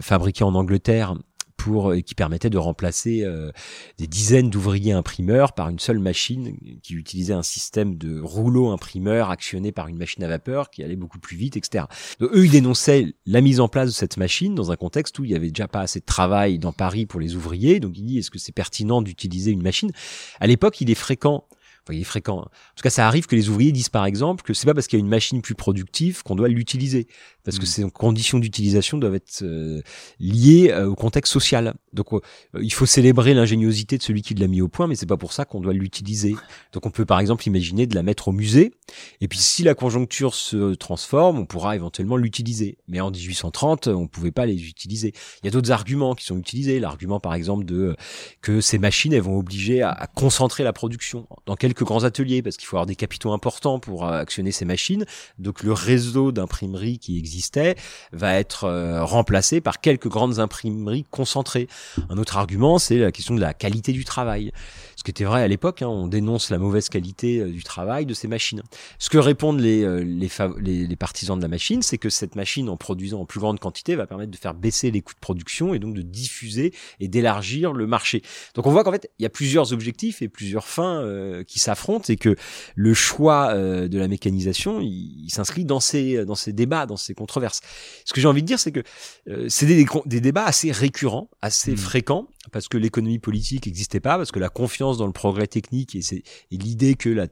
fabriquée en Angleterre pour qui permettait de remplacer euh, des dizaines d'ouvriers imprimeurs par une seule machine qui utilisait un système de rouleau imprimeur actionné par une machine à vapeur qui allait beaucoup plus vite, etc. Eux, ils dénonçaient la mise en place de cette machine dans un contexte où il y avait déjà pas assez de travail dans Paris pour les ouvriers. Donc, il dit est-ce que c'est pertinent d'utiliser une machine? À l'époque, il est fréquent. Enfin, il est fréquent. En tout cas, ça arrive que les ouvriers disent par exemple que c'est pas parce qu'il y a une machine plus productive qu'on doit l'utiliser, parce que Mm. ces conditions d'utilisation doivent être euh, liées euh, au contexte social. Donc, euh, il faut célébrer l'ingéniosité de celui qui l'a mis au point, mais c'est pas pour ça qu'on doit l'utiliser. Donc, on peut par exemple imaginer de la mettre au musée, et puis si la conjoncture se transforme, on pourra éventuellement l'utiliser. Mais en 1830, on pouvait pas les utiliser. Il y a d'autres arguments qui sont utilisés. L'argument par exemple de que ces machines elles vont obliger à, à concentrer la production dans quelques grands ateliers parce qu'il faut avoir des capitaux importants pour actionner ces machines. Donc le réseau d'imprimerie qui existait va être euh, remplacé par quelques grandes imprimeries concentrées. Un autre argument, c'est la question de la qualité du travail. Ce qui était vrai à l'époque, hein, on dénonce la mauvaise qualité euh, du travail de ces machines. Ce que répondent les, euh, les, les, partisans de la machine, c'est que cette machine, en produisant en plus grande quantité, va permettre de faire baisser les coûts de production et donc de diffuser et d'élargir le marché. Donc on voit qu'en fait, il y a plusieurs objectifs et plusieurs fins euh, qui s'affrontent et que le choix de la mécanisation, il, il s'inscrit dans ces, dans ces débats, dans ces controverses. Ce que j'ai envie de dire, c'est que euh, c'est des, des débats assez récurrents, assez Mhm. fréquents, parce que l'économie politique n'existait pas, parce que la confiance dans le progrès technique et, l'idée que la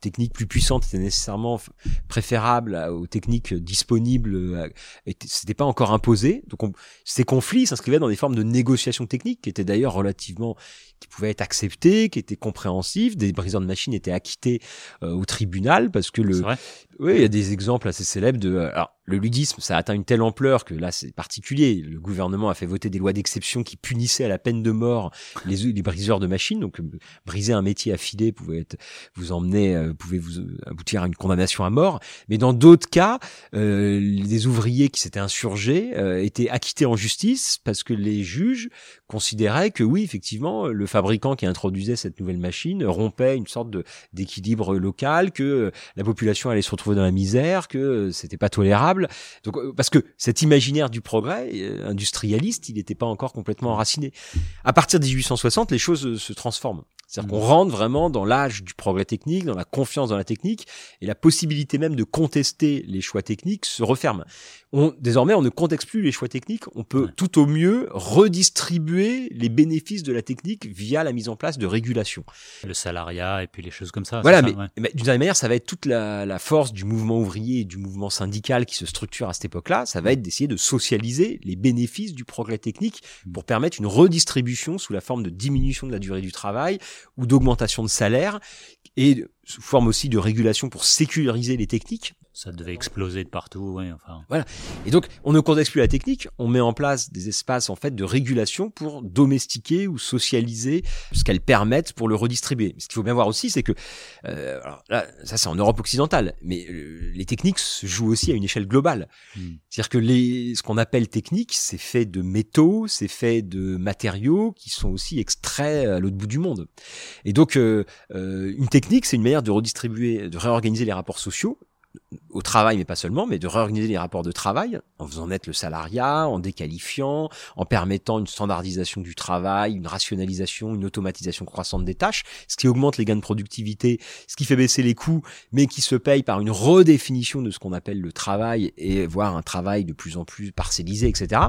technique plus puissante était nécessairement préférable aux techniques disponibles euh, était- c'était pas encore imposé donc on- ces conflits s'inscrivaient dans des formes de négociations techniques qui étaient d'ailleurs relativement qui pouvaient être acceptées qui étaient compréhensives des briseurs de machines étaient acquittés euh, au tribunal parce que le oui, il y a des exemples assez célèbres de. euh, Alors, le ludisme, ça a atteint une telle ampleur que là, c'est particulier. Le gouvernement a fait voter des lois d'exception qui punissaient à la peine de mort les, les briseurs de machines. Donc, euh, briser un métier affilé pouvait être, vous emmener, euh, pouvait vous euh, aboutir à une condamnation à mort. Mais dans d'autres cas, euh, les ouvriers qui s'étaient insurgés euh, étaient acquittés en justice parce que les juges considéraient que oui, effectivement, le fabricant qui introduisait cette nouvelle machine rompait une sorte d'équilibre local, que euh, la population allait se retrouver dans la misère, que euh, c'était pas tolérable. Donc euh, parce que cet imaginaire du progrès industrialiste, il n'était pas encore complètement enraciné. À partir de 1860, les choses se transforment. C'est-à-dire qu'on rentre vraiment dans l'âge du progrès technique, dans la confiance dans la technique, et la possibilité même de contester les choix techniques se referme. On, désormais, on ne conteste plus les choix techniques, on peut Ouais. tout au mieux redistribuer les bénéfices de la technique via la mise en place de régulations. Le salariat et puis les choses comme ça. Voilà, c'est mais, ça, ouais. mais d'une certaine manière, ça va être toute la, la force du mouvement ouvrier et du mouvement syndical qui se structure à cette époque-là. Ça va être d'essayer de socialiser les bénéfices du progrès technique pour permettre une redistribution sous la forme de diminution de la durée du travail ou d'augmentation de salaire. Et sous forme aussi de régulation pour sécuriser les techniques. Ça devait exploser de partout, ouais, enfin. Et donc, on ne contexte plus la technique, on met en place des espaces en fait de régulation pour domestiquer ou socialiser ce qu'elles permettent pour le redistribuer. Ce qu'il faut bien voir aussi, c'est que euh, alors là, ça c'est en Europe occidentale, mais euh, les techniques se jouent aussi à une échelle globale. Hmm. C'est-à-dire que les, ce qu'on appelle technique, c'est fait de métaux, c'est fait de matériaux qui sont aussi extraits à l'autre bout du monde. Et donc, euh, euh, une technique, c'est une manière de redistribuer, de réorganiser les rapports sociaux au travail, mais pas seulement, mais de réorganiser les rapports de travail en faisant naître le salariat, en déqualifiant, en permettant une standardisation du travail, une rationalisation, une automatisation croissante des tâches, ce qui augmente les gains de productivité, ce qui fait baisser les coûts, mais qui se paye par une redéfinition de ce qu'on appelle le travail et voire un travail de plus en plus parcellisé, etc.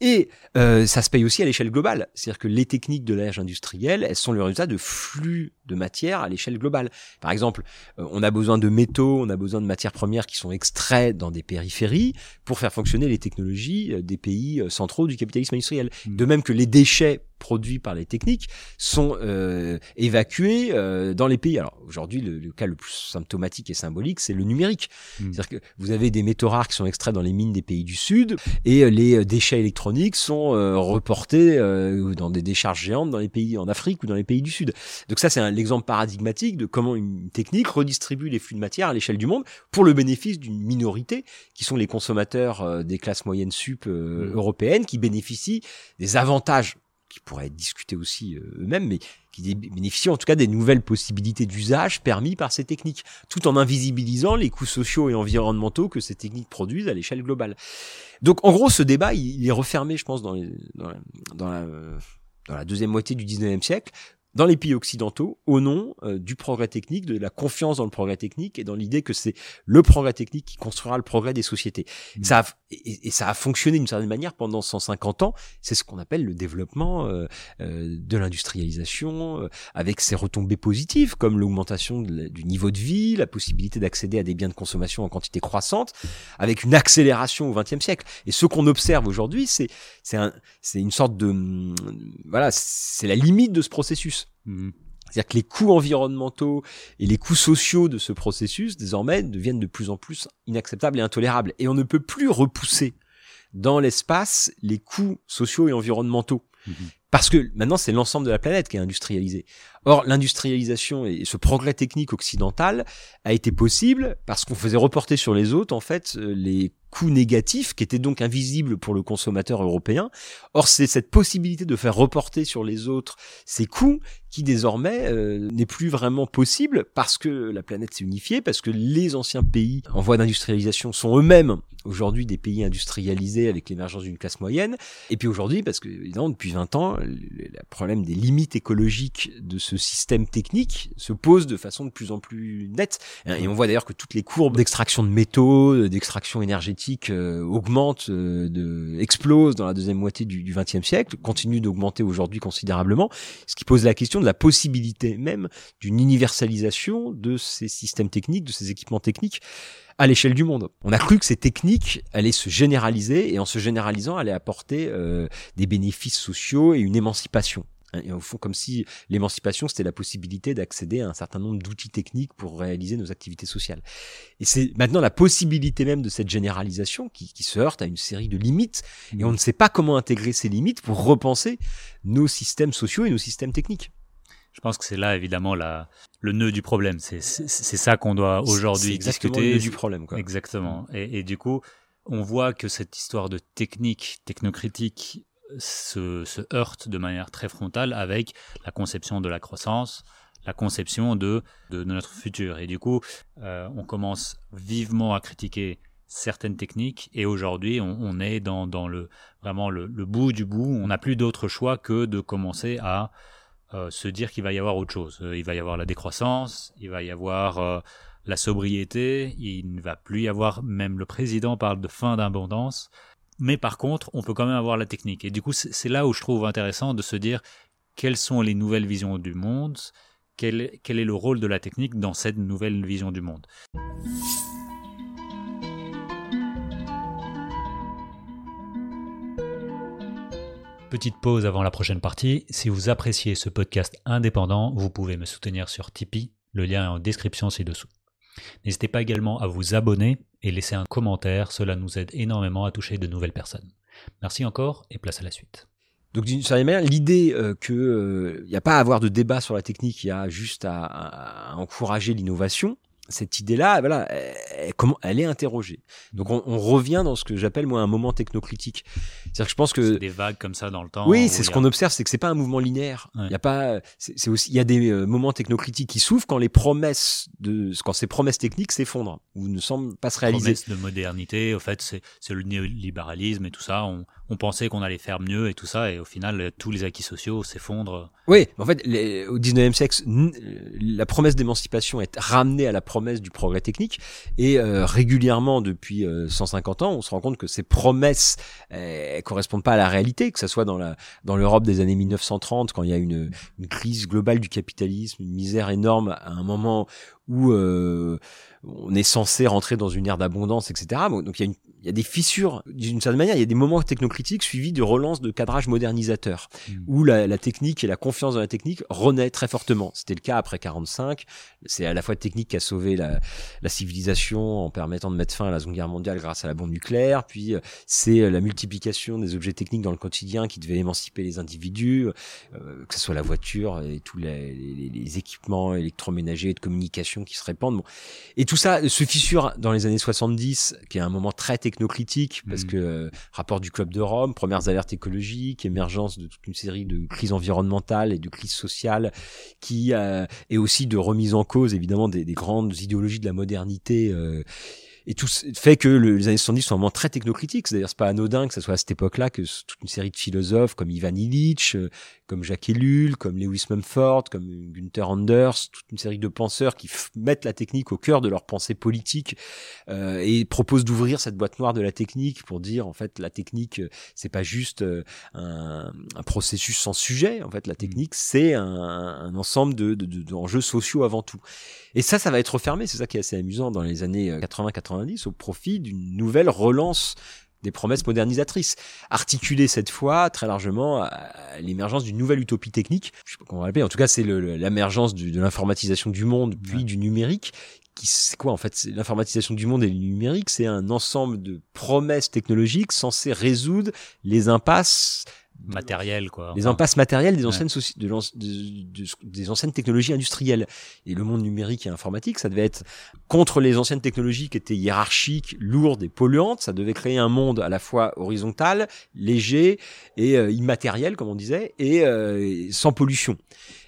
Et euh, ça se paye aussi à l'échelle globale, c'est-à-dire que les techniques de l'âge industriel, elles sont le résultat de flux de matière à l'échelle globale. Par exemple, euh, on a besoin de métaux, on a besoin de matières premières qui sont extraits dans des périphéries pour faire fonctionner les technologies euh, des pays euh, centraux du capitalisme industriel. Mm. De même que les déchets produits par les techniques sont euh, évacués euh, dans les pays. Alors aujourd'hui, le, le cas le plus symptomatique et symbolique, c'est le numérique. Mm. C'est-à-dire que vous avez des métaux rares qui sont extraits dans les mines des pays du Sud et euh, les euh, déchets électroniques sont euh, reportés euh, dans des décharges géantes dans les pays en Afrique ou dans les pays du Sud. Donc ça, c'est un- l'exemple paradigmatique de comment une technique redistribue les flux de matière à l'échelle du monde pour le bénéfice d'une minorité qui sont les consommateurs des classes moyennes sup euh, Mm. européennes qui bénéficient des avantages qui pourraient être discutés aussi euh, eux-mêmes, mais qui bénéficient en tout cas des nouvelles possibilités d'usage permis par ces techniques, tout en invisibilisant les coûts sociaux et environnementaux que ces techniques produisent à l'échelle globale. Donc en gros, ce débat, il, il est refermé, je pense, dans, les- dans, la, dans, la, euh, dans la deuxième moitié du 19e siècle, dans les pays occidentaux, au nom euh, du progrès technique, de la confiance dans le progrès technique et dans l'idée que c'est le progrès technique qui construira le progrès des sociétés. Mm. Ça a, et, et ça a fonctionné d'une certaine manière pendant 150 ans. C'est ce qu'on appelle le développement euh, euh, de l'industrialisation, euh, avec ses retombées positives comme l'augmentation du niveau de vie, la possibilité d'accéder à des biens de consommation en quantité croissante, avec une accélération au XXe siècle. Et ce qu'on observe aujourd'hui, c'est c'est un, une sorte de hum, voilà, c'est la limite de ce processus. Mhm. C'est-à-dire que les coûts environnementaux et les coûts sociaux de ce processus, désormais, deviennent de plus en plus inacceptables et intolérables. Et on ne peut plus repousser dans l'espace les coûts sociaux et environnementaux. Mhm. Parce que maintenant, c'est l'ensemble de la planète qui est industrialisée. Or, l'industrialisation et ce progrès technique occidental a été possible parce qu'on faisait reporter sur les autres, en fait, euh, les coûts négatifs qui étaient donc invisibles pour le consommateur européen. Or, c'est cette possibilité de faire reporter sur les autres ces coûts qui désormais euh, n'est plus vraiment possible parce que la planète s'est unifiée, parce que les anciens pays en voie d'industrialisation sont eux-mêmes aujourd'hui des pays industrialisés avec l'émergence d'une classe moyenne. Et puis aujourd'hui, parce que évidemment depuis 20 ans, le problème des limites écologiques de ce système technique se pose de façon de plus en plus nette. Et on voit d'ailleurs que toutes les courbes d'extraction de métaux, d'extraction énergétique euh, augmentent, euh, de, explosent dans la deuxième moitié du XXe siècle, continuent d'augmenter aujourd'hui considérablement, ce qui pose la question de la possibilité même d'une universalisation de ces systèmes techniques, de ces équipements techniques à l'échelle du monde. On a cru que ces techniques allaient se généraliser et en se généralisant allaient apporter euh, des bénéfices sociaux et une émancipation. Hein, Et au fond, comme si l'émancipation, c'était la possibilité d'accéder à un certain nombre d'outils techniques pour réaliser nos activités sociales. Et c'est maintenant la possibilité même de cette généralisation qui, qui se heurte à une série de limites, et on ne sait pas comment intégrer ces limites pour repenser nos systèmes sociaux et nos systèmes techniques. Je pense que c'est là évidemment la, le nœud du problème. C'est ça qu'on doit aujourd'hui discuter. le nœud du problème. Quoi. Exactement. Et, et du coup, on voit que cette histoire de technique technocritique se, se heurte de manière très frontale avec la conception de la croissance, la conception de, de notre futur. Et du coup, euh, on commence vivement à critiquer certaines techniques et aujourd'hui on, est dans, dans le vraiment le, bout du bout. On n'a plus d'autre choix que de commencer à euh, se dire qu'il va y avoir autre chose. Euh, il va y avoir la décroissance il va y avoir la sobriété, il ne va plus y avoir, même le président parle de fin d'abondance, mais par contre, on peut quand même avoir la technique. Et du coup, c'est là où je trouve intéressant de se dire quelles sont les nouvelles visions du monde, quel est le rôle de la technique dans cette nouvelle vision du monde. Petite pause avant la prochaine partie. Si vous appréciez ce podcast indépendant, vous pouvez me soutenir sur Tipeee. Le lien est en description ci-dessous. N'hésitez pas également à vous abonner et laisser un commentaire. Cela nous aide énormément à toucher de nouvelles personnes. Merci encore et place à la suite. Donc d'une certaine manière, l'idée euh, que il n'y a pas à avoir de débat sur la technique, il y a juste à encourager l'innovation. Cette idée-là, voilà, elle, comment elle est interrogée. Donc on, on revient dans ce que j'appelle moi un moment technocritique. C'est-à-dire que je pense que des vagues comme ça dans le temps. Oui, c'est ce qu'on observe, c'est que c'est pas un mouvement linéaire. Il y a pas, c'est aussi, il y a des euh, moments technocritiques qui s'ouvrent quand les promesses de, quand ces promesses techniques s'effondrent ou ne semblent pas se réaliser. Promesses de modernité, au fait, c'est le néolibéralisme et tout ça. On, on pensait qu'on allait faire mieux et tout ça, et au final, tous les acquis sociaux s'effondrent. Oui, en fait, au 19e siècle, la promesse d'émancipation est ramenée à la promesse du progrès technique, et euh, régulièrement, depuis 150 euh, ans, on se rend compte que ces promesses euh, correspondent pas à la réalité, que ce soit dans dans l'Europe des années 1930, quand il y a une, une crise globale du capitalisme, une misère énorme, à un moment où euh, on est censé rentrer dans une ère d'abondance, etc. Donc il y a une il y a des fissures d'une certaine manière, il y a des moments technocritiques suivis de relance de cadrage modernisateur, mmh. où la, la, technique et la confiance dans la technique renaît très fortement. C'était le cas après 45. C'est à la fois technique qui a sauvé la, la, civilisation en permettant de mettre fin à la Seconde Guerre mondiale grâce à la bombe nucléaire, puis c'est euh, la multiplication des objets techniques dans le quotidien qui devait émanciper les individus, euh, que ce soit la voiture et tous les, les, les, équipements électroménagers et de communication qui se répandent. Bon. Et tout ça se fissure dans les années 70, qui est un moment très technocritique, parce mmh. que euh, rapport du Club de Rome, premières alertes écologiques, émergence de toute une série de crises environnementales et de crises sociales, qui euh, est aussi de remise en cause évidemment des, des grandes idéologies de la modernité. Euh, et tout fait que les années 70 sont un moment très technocritique. C'est-à-dire, c'est pas anodin que ce soit à cette époque-là que toute une série de philosophes comme Ivan Illich, euh, comme Jacques Ellul, comme Lewis Mumford, comme Gunther Anders, toute une série de penseurs qui mettent la technique au cœur de leur pensée politique euh, et proposent d'ouvrir cette boîte noire de la technique pour dire en fait la technique euh, c'est pas juste euh, un, un, processus sans sujet. En fait, la technique c'est un, un, ensemble de, de, de, sociaux avant tout. Et ça, ça va être refermé. C'est ça qui est assez amusant dans les années 80-90 au profit d'une nouvelle relance des promesses modernisatrices, articulées cette fois très largement à l'émergence d'une nouvelle utopie technique. Je sais pas comment on va l'appeler. En tout cas, c'est l'émergence de l'informatisation du monde puis du numérique. Qui c'est quoi en fait L'informatisation du monde et le numérique, c'est un ensemble de promesses technologiques censées résoudre les impasses matériel quoi. Les impasses matérielles des anciennes de, de, des anciennes technologies industrielles et le monde numérique et informatique, ça devait être contre les anciennes technologies qui étaient hiérarchiques, lourdes et polluantes, ça devait créer un monde à la fois horizontal, léger et euh, immatériel comme on disait et euh, sans pollution.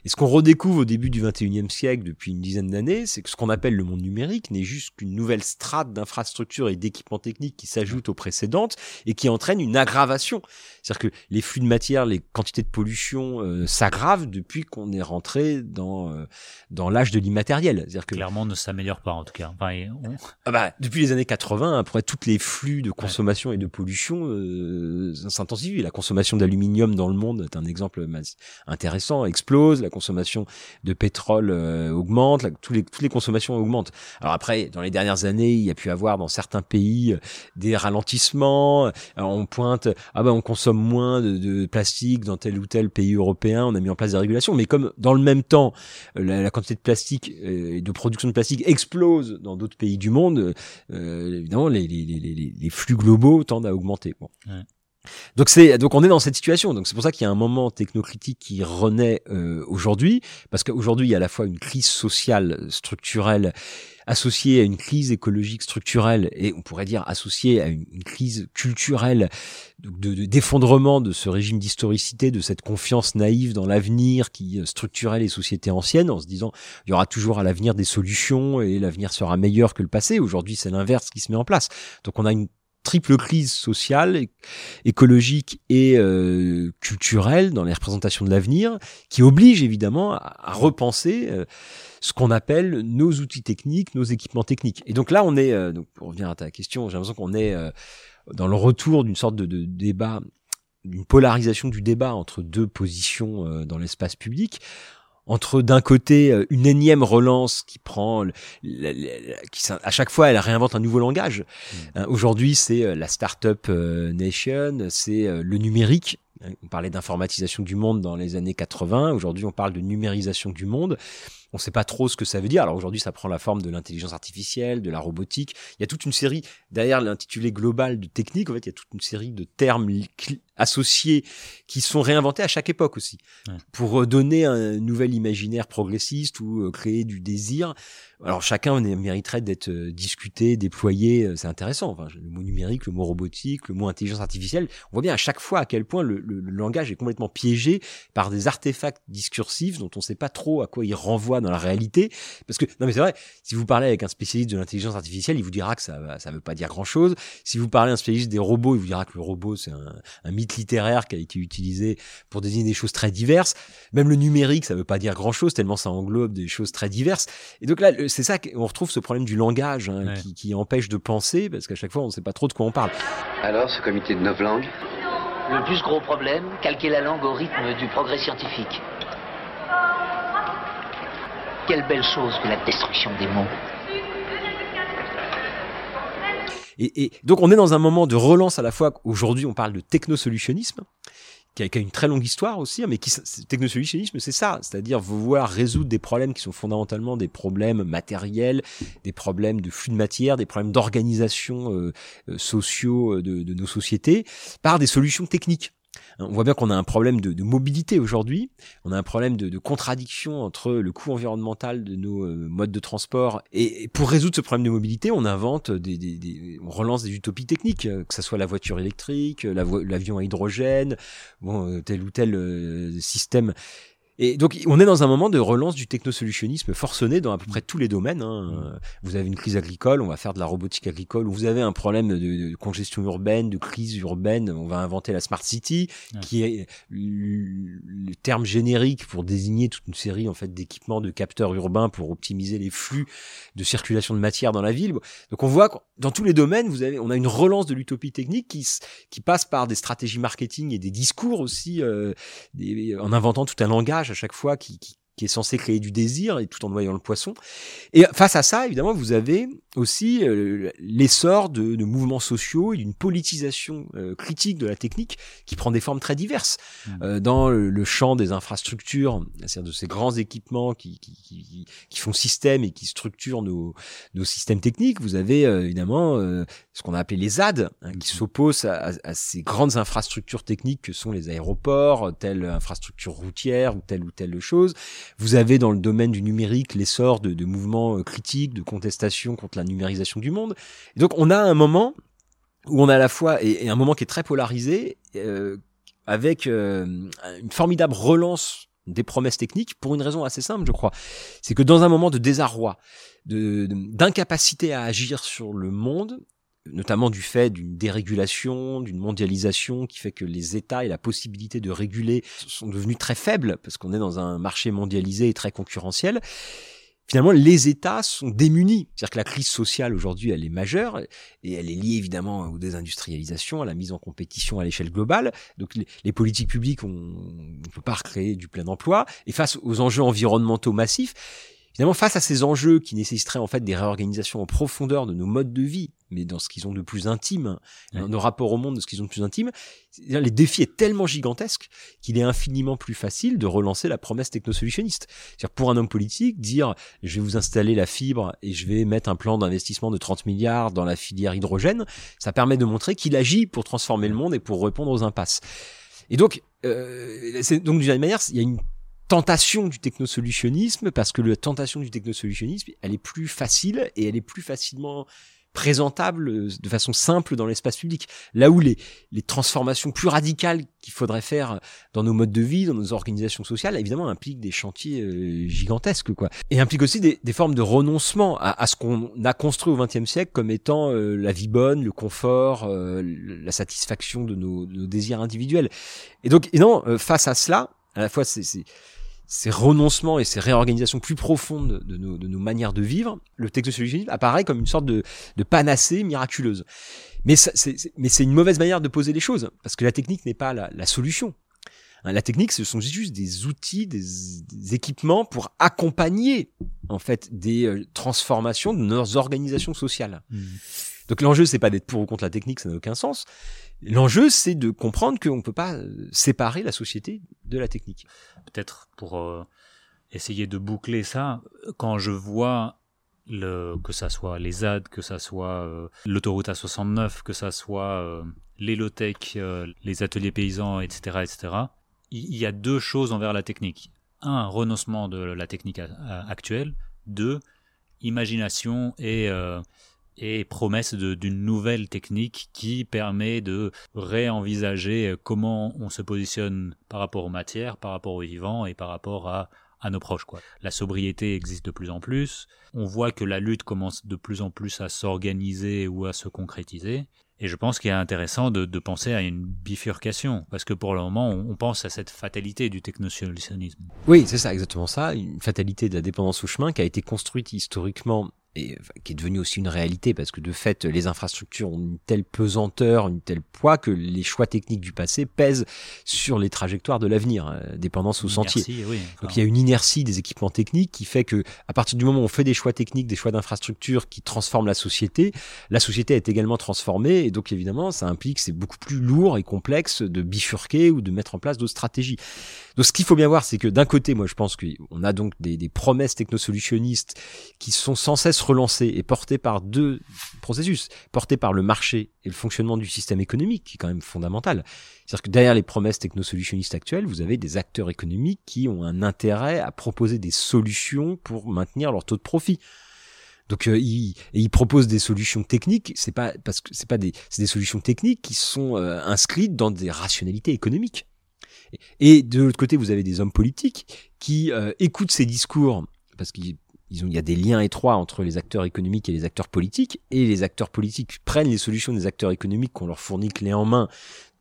Et ce qu'on redécouvre au début du 21e siècle, depuis une dizaine d'années, c'est que ce qu'on appelle le monde numérique n'est juste qu'une nouvelle strate d'infrastructures et d'équipements techniques qui s'ajoutent aux précédentes et qui entraîne une aggravation. C'est-à-dire que les flux de matière, les quantités de pollution euh, s'aggravent depuis qu'on est rentré dans euh, dans l'âge de l'immatériel. C'est-à-dire que clairement ne s'améliore pas en tout cas. Enfin, ah bah, depuis les années 80, après tous les flux de consommation et de pollution euh, s'intensifient. La consommation d'aluminium dans le monde est un exemple intéressant, explose la consommation de pétrole euh, augmente, toutes les consommations augmentent. Alors après, dans les dernières années, il y a pu avoir dans certains pays euh, des ralentissements. on pointe, ah ben on consomme moins de, plastique dans tel ou tel pays européen, on a mis en place des régulations. Mais comme dans le même temps, euh, la, quantité de plastique et de production de plastique explose dans d'autres pays du monde, évidemment, les, flux globaux tendent à augmenter. Donc c'est donc on est dans cette situation. Donc c'est pour ça qu'il y a un moment technocritique qui renaît euh, aujourd'hui, parce qu'aujourd'hui il y a à la fois une crise sociale structurelle associée à une crise écologique structurelle et on pourrait dire associée à une, crise culturelle de, d'effondrement de, ce régime d'historicité, de cette confiance naïve dans l'avenir qui structurait les sociétés anciennes en se disant il y aura toujours à l'avenir des solutions et l'avenir sera meilleur que le passé. Aujourd'hui c'est l'inverse qui se met en place. Donc on a une triple crise sociale, écologique et euh, culturelle dans les représentations de l'avenir, qui oblige évidemment à, repenser euh, ce qu'on appelle nos outils techniques, nos équipements techniques. Et donc là, on est, euh, donc pour revenir à ta question, j'ai l'impression qu'on est dans le retour d'une sorte de, de débat, d'une polarisation du débat entre deux positions dans l'espace public entre d'un côté euh, une énième relance qui prend, qui à chaque fois elle réinvente un nouveau langage. Mmh. Hein, aujourd'hui c'est euh, la startup euh, nation, c'est le numérique On parlait d'informatisation du monde dans les années 80. Aujourd'hui, on parle de numérisation du monde. On ne sait pas trop ce que ça veut dire. Alors aujourd'hui, ça prend la forme de l'intelligence artificielle, de la robotique. Il y a toute une série, derrière l'intitulé global de technique, en fait, il y a toute une série de termes associés qui sont réinventés à chaque époque aussi. Pour donner un nouvel imaginaire progressiste ou euh, créer du désir. Alors chacun mériterait d'être euh, discuté, déployé. Euh, c'est intéressant. Enfin, le mot numérique, le mot robotique, le mot intelligence artificielle. On voit bien à chaque fois à quel point le, langage est complètement piégé par des artefacts discursifs dont on ne sait pas trop à quoi ils renvoient dans la réalité. Parce que non mais c'est vrai. Si vous parlez avec un spécialiste de l'intelligence artificielle, il vous dira que ça ça veut pas dire grand chose. Si vous parlez à un spécialiste des robots, il vous dira que le robot c'est un, un mythe littéraire qui a été utilisé pour désigner des choses très diverses. Même le numérique, ça veut pas dire grand chose tellement ça englobe des choses très diverses. Et donc là, c'est ça qu'on retrouve ce problème du langage hein, qui, qui, empêche de penser parce qu'à chaque fois on ne sait pas trop de quoi on parle. Alors, ce comité de neuf langues Le plus gros problème, calquer la langue au rythme du progrès scientifique. Quelle belle chose que la destruction des mots. Et, et, donc on est dans un moment de relance à la fois. Aujourd'hui, on parle de technosolutionnisme, qui a, qui a, une très longue histoire aussi, hein, mais qui technosolutionnisme, c'est ça, c'est-à-dire vouloir résoudre des problèmes qui sont fondamentalement des problèmes matériels, des problèmes de flux de matière, des problèmes d'organisation euh, euh, sociaux euh, de, de nos sociétés par des solutions techniques. On voit bien qu'on a un problème de, mobilité aujourd'hui, on a un problème de, contradiction entre le coût environnemental de nos euh, modes de transport et, pour résoudre ce problème de mobilité, on invente des, des, des on relance des utopies techniques, euh, que ce soit la voiture électrique, l'avion à hydrogène, euh, tel ou tel euh, système et donc, on est dans un moment de relance du technosolutionnisme forcené dans à peu près tous les domaines. Hein. Vous avez une crise agricole, on va faire de la robotique agricole. Ou vous avez un problème de, de congestion urbaine, de crise urbaine, on va inventer la smart city, ouais. qui est le terme générique pour désigner toute une série en fait d'équipements de capteurs urbains pour optimiser les flux de circulation de matière dans la ville. Donc, on voit que dans tous les domaines, vous avez, on a une relance de l'utopie technique qui, qui passe par des stratégies marketing et des discours aussi, euh, des, en inventant tout un langage à chaque fois qui, qui, qui, est censé créer du désir et tout en noyant le poisson. Et face à ça, évidemment, vous avez aussi euh, l'essor de, de, mouvements sociaux et d'une politisation euh, critique de la technique qui prend des formes très diverses. Mmh. Euh, dans le, le, champ des infrastructures, c'est-à-dire de ces grands équipements qui, qui, qui, qui, font système et qui structurent nos, nos systèmes techniques, vous avez euh, évidemment euh, ce qu'on a appelé les ZAD, hein, qui mmh. s'opposent à, à, à, ces grandes infrastructures techniques que sont les aéroports, telle infrastructure routière ou telle ou telle chose. Vous avez dans le domaine du numérique l'essor de, de mouvements critiques, de contestation contre la numérisation du monde. Et donc on a un moment où on a à la fois et, un moment qui est très polarisé euh, avec euh, une formidable relance des promesses techniques pour une raison assez simple, je crois. C'est que dans un moment de désarroi, d'incapacité à agir sur le monde, notamment du fait d'une dérégulation, d'une mondialisation qui fait que les États et la possibilité de réguler sont devenus très faibles parce qu'on est dans un marché mondialisé et très concurrentiel finalement, les États sont démunis. C'est-à-dire que la crise sociale aujourd'hui, elle est majeure et elle est liée évidemment aux désindustrialisations, à la mise en compétition à l'échelle globale. Donc, les, politiques publiques, on ne peut pas recréer du plein emploi. Et face aux enjeux environnementaux massifs, Finalement, face à ces enjeux qui nécessiteraient en fait des réorganisations en profondeur de nos modes de vie, mais dans ce qu'ils ont de plus intime, ouais. dans nos rapports au monde de ce qu'ils ont de plus intime, les défis est tellement gigantesque qu'il est infiniment plus facile de relancer la promesse technosolutionniste. C'est-à-dire pour un homme politique, dire je vais vous installer la fibre et je vais mettre un plan d'investissement de 30 milliards dans la filière hydrogène, ça permet de montrer qu'il agit pour transformer le monde et pour répondre aux impasses. Et donc, euh, donc d'une manière, il y a une tentation du technosolutionnisme parce que la tentation du technosolutionnisme, elle est plus facile et elle est plus facilement présentable de façon simple dans l'espace public. Là où les, les transformations plus radicales qu'il faudrait faire dans nos modes de vie, dans nos organisations sociales, évidemment, impliquent des chantiers euh, gigantesques, quoi. Et impliquent aussi des, des formes de renoncement à, à ce qu'on a construit au XXe siècle comme étant euh, la vie bonne, le confort, euh, la satisfaction de nos, de nos, désirs individuels. Et donc, et non, face à cela, à la fois, c'est ces renoncements et ces réorganisations plus profondes de nos, de nos manières de vivre, le technosolutionnisme apparaît comme une sorte de, de panacée miraculeuse. Mais c'est une mauvaise manière de poser les choses, parce que la technique n'est pas la, la solution. Hein, la technique, ce sont juste des outils, des, des équipements pour accompagner en fait des euh, transformations de nos organisations sociales. Mmh. Donc l'enjeu, c'est pas d'être pour ou contre la technique, ça n'a aucun sens. L'enjeu, c'est de comprendre qu'on ne peut pas euh, séparer la société de la technique. Peut-être pour euh, essayer de boucler ça, quand je vois le, que ça soit les ZAD, que ça soit euh, l'autoroute A69, que ça soit euh, les low-tech, les ateliers paysans, etc., etc., il y, a deux choses envers la technique. Un, renoncement de la technique actuelle. Deux, imagination et et promesse d'une nouvelle technique qui permet de réenvisager comment on se positionne par rapport aux matières, par rapport aux vivants et par rapport à, nos proches. La sobriété existe de plus en plus, on voit que la lutte commence de plus en plus à s'organiser ou à se concrétiser, et je pense qu'il est intéressant de, penser à une bifurcation, parce que pour le moment, on, on pense à cette fatalité du technosolutionnisme. Oui, c'est ça, exactement ça, une fatalité de la dépendance au chemin qui a été construite historiquement et qui est devenu aussi une réalité parce que de fait les infrastructures ont une telle pesanteur, une telle poids que les choix techniques du passé pèsent sur les trajectoires de l'avenir, euh, dépendance au sentier. Donc il y a une inertie des équipements techniques qui fait que à partir du moment où on fait des choix techniques, des choix d'infrastructures qui transforment la société, la société est également transformée et donc évidemment ça implique c'est beaucoup plus lourd et complexe de bifurquer ou de mettre en place d'autres stratégies. Donc ce qu'il faut bien voir c'est que d'un côté moi je pense qu'on a donc des, des promesses technosolutionnistes qui sont sans cesse relancé et porté par deux processus, porté par le marché et le fonctionnement du système économique, qui est quand même fondamental. C'est-à-dire que derrière les promesses technosolutionnistes actuelles, vous avez des acteurs économiques qui ont un intérêt à proposer des solutions pour maintenir leur taux de profit. Donc euh, ils, proposent des solutions techniques. C'est pas parce que c'est pas des solutions techniques qui sont euh, inscrites dans des rationalités économiques. Et, de l'autre côté, vous avez des hommes politiques qui euh, écoutent ces discours parce qu'ils il y a des liens étroits entre les acteurs économiques et les acteurs politiques, et les acteurs politiques prennent les solutions des acteurs économiques qu'on leur fournit clé en main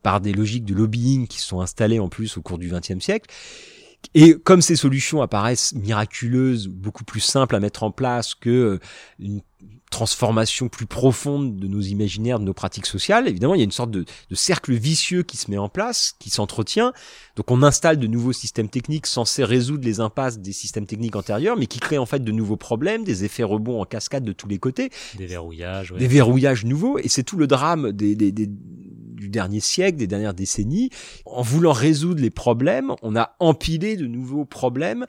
par des logiques de lobbying qui sont installées en plus au cours du XXe siècle. Et comme ces solutions apparaissent miraculeuses, beaucoup plus simples à mettre en place que euh, une transformation plus profonde de nos imaginaires, de nos pratiques sociales, évidemment, il y a une sorte de, de cercle vicieux qui se met en place, qui s'entretient. Donc on installe de nouveaux systèmes techniques censés résoudre les impasses des systèmes techniques antérieurs, mais qui créent en fait de nouveaux problèmes, des effets rebonds en cascade de tous les côtés. Des verrouillages. Des verrouillages nouveaux. Et c'est tout le drame des, des, des du dernier siècle, des dernières décennies. En voulant résoudre les problèmes, on a empilé de nouveaux problèmes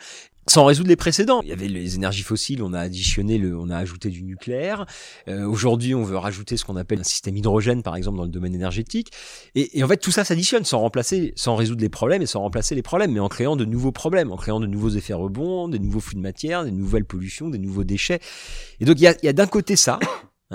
sans résoudre les précédents. Il y avait les énergies fossiles, on a additionné le, on a ajouté du nucléaire. Euh, Aujourd'hui, on veut rajouter ce qu'on appelle un système hydrogène, par exemple, dans le domaine énergétique. Et, et en fait, tout ça s'additionne sans remplacer, sans résoudre les problèmes et sans remplacer les problèmes, mais en créant de nouveaux problèmes, en créant de nouveaux effets rebonds, des nouveaux flux de matière, des nouvelles pollutions, des nouveaux déchets. Et donc, il y a, y a d'un côté ça,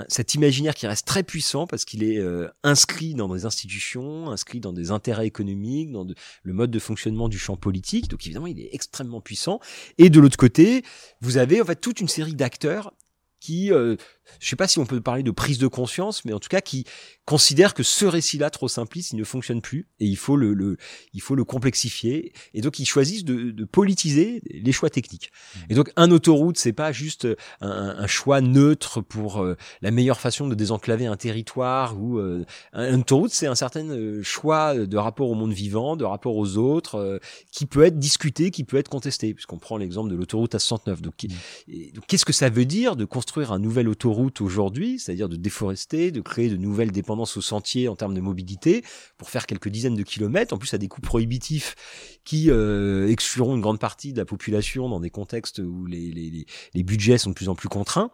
cet imaginaire qui reste très puissant parce qu'il est euh, inscrit dans des institutions, inscrit dans des intérêts économiques, dans le mode de fonctionnement du champ politique. Donc évidemment, il est extrêmement puissant. Et de l'autre côté, vous avez en fait toute une série d'acteurs qui, euh, je sais pas si on peut parler de prise de conscience, mais en tout cas qui considère que ce récit-là trop simpliste, il ne fonctionne plus et il faut le, le il faut le complexifier. Et donc ils choisissent de, de politiser les choix techniques. Mmh. Et donc un autoroute, c'est pas juste un, un, choix neutre pour euh, la meilleure façon de désenclaver un territoire ou euh, un autoroute, c'est un certain euh, choix de rapport au monde vivant, de rapport aux autres, euh, qui peut être discuté, qui peut être contesté. Puisqu'on prend l'exemple de l'autoroute à 69. Donc, mmh. donc qu'est-ce que ça veut dire de construire un nouvel autoroute? Aujourd'hui, c'est-à-dire de déforester, de créer de nouvelles dépendances au sentier en termes de mobilité pour faire quelques dizaines de kilomètres, en plus à des coûts prohibitifs qui euh, excluront une grande partie de la population dans des contextes où les, les, les budgets sont de plus en plus contraints.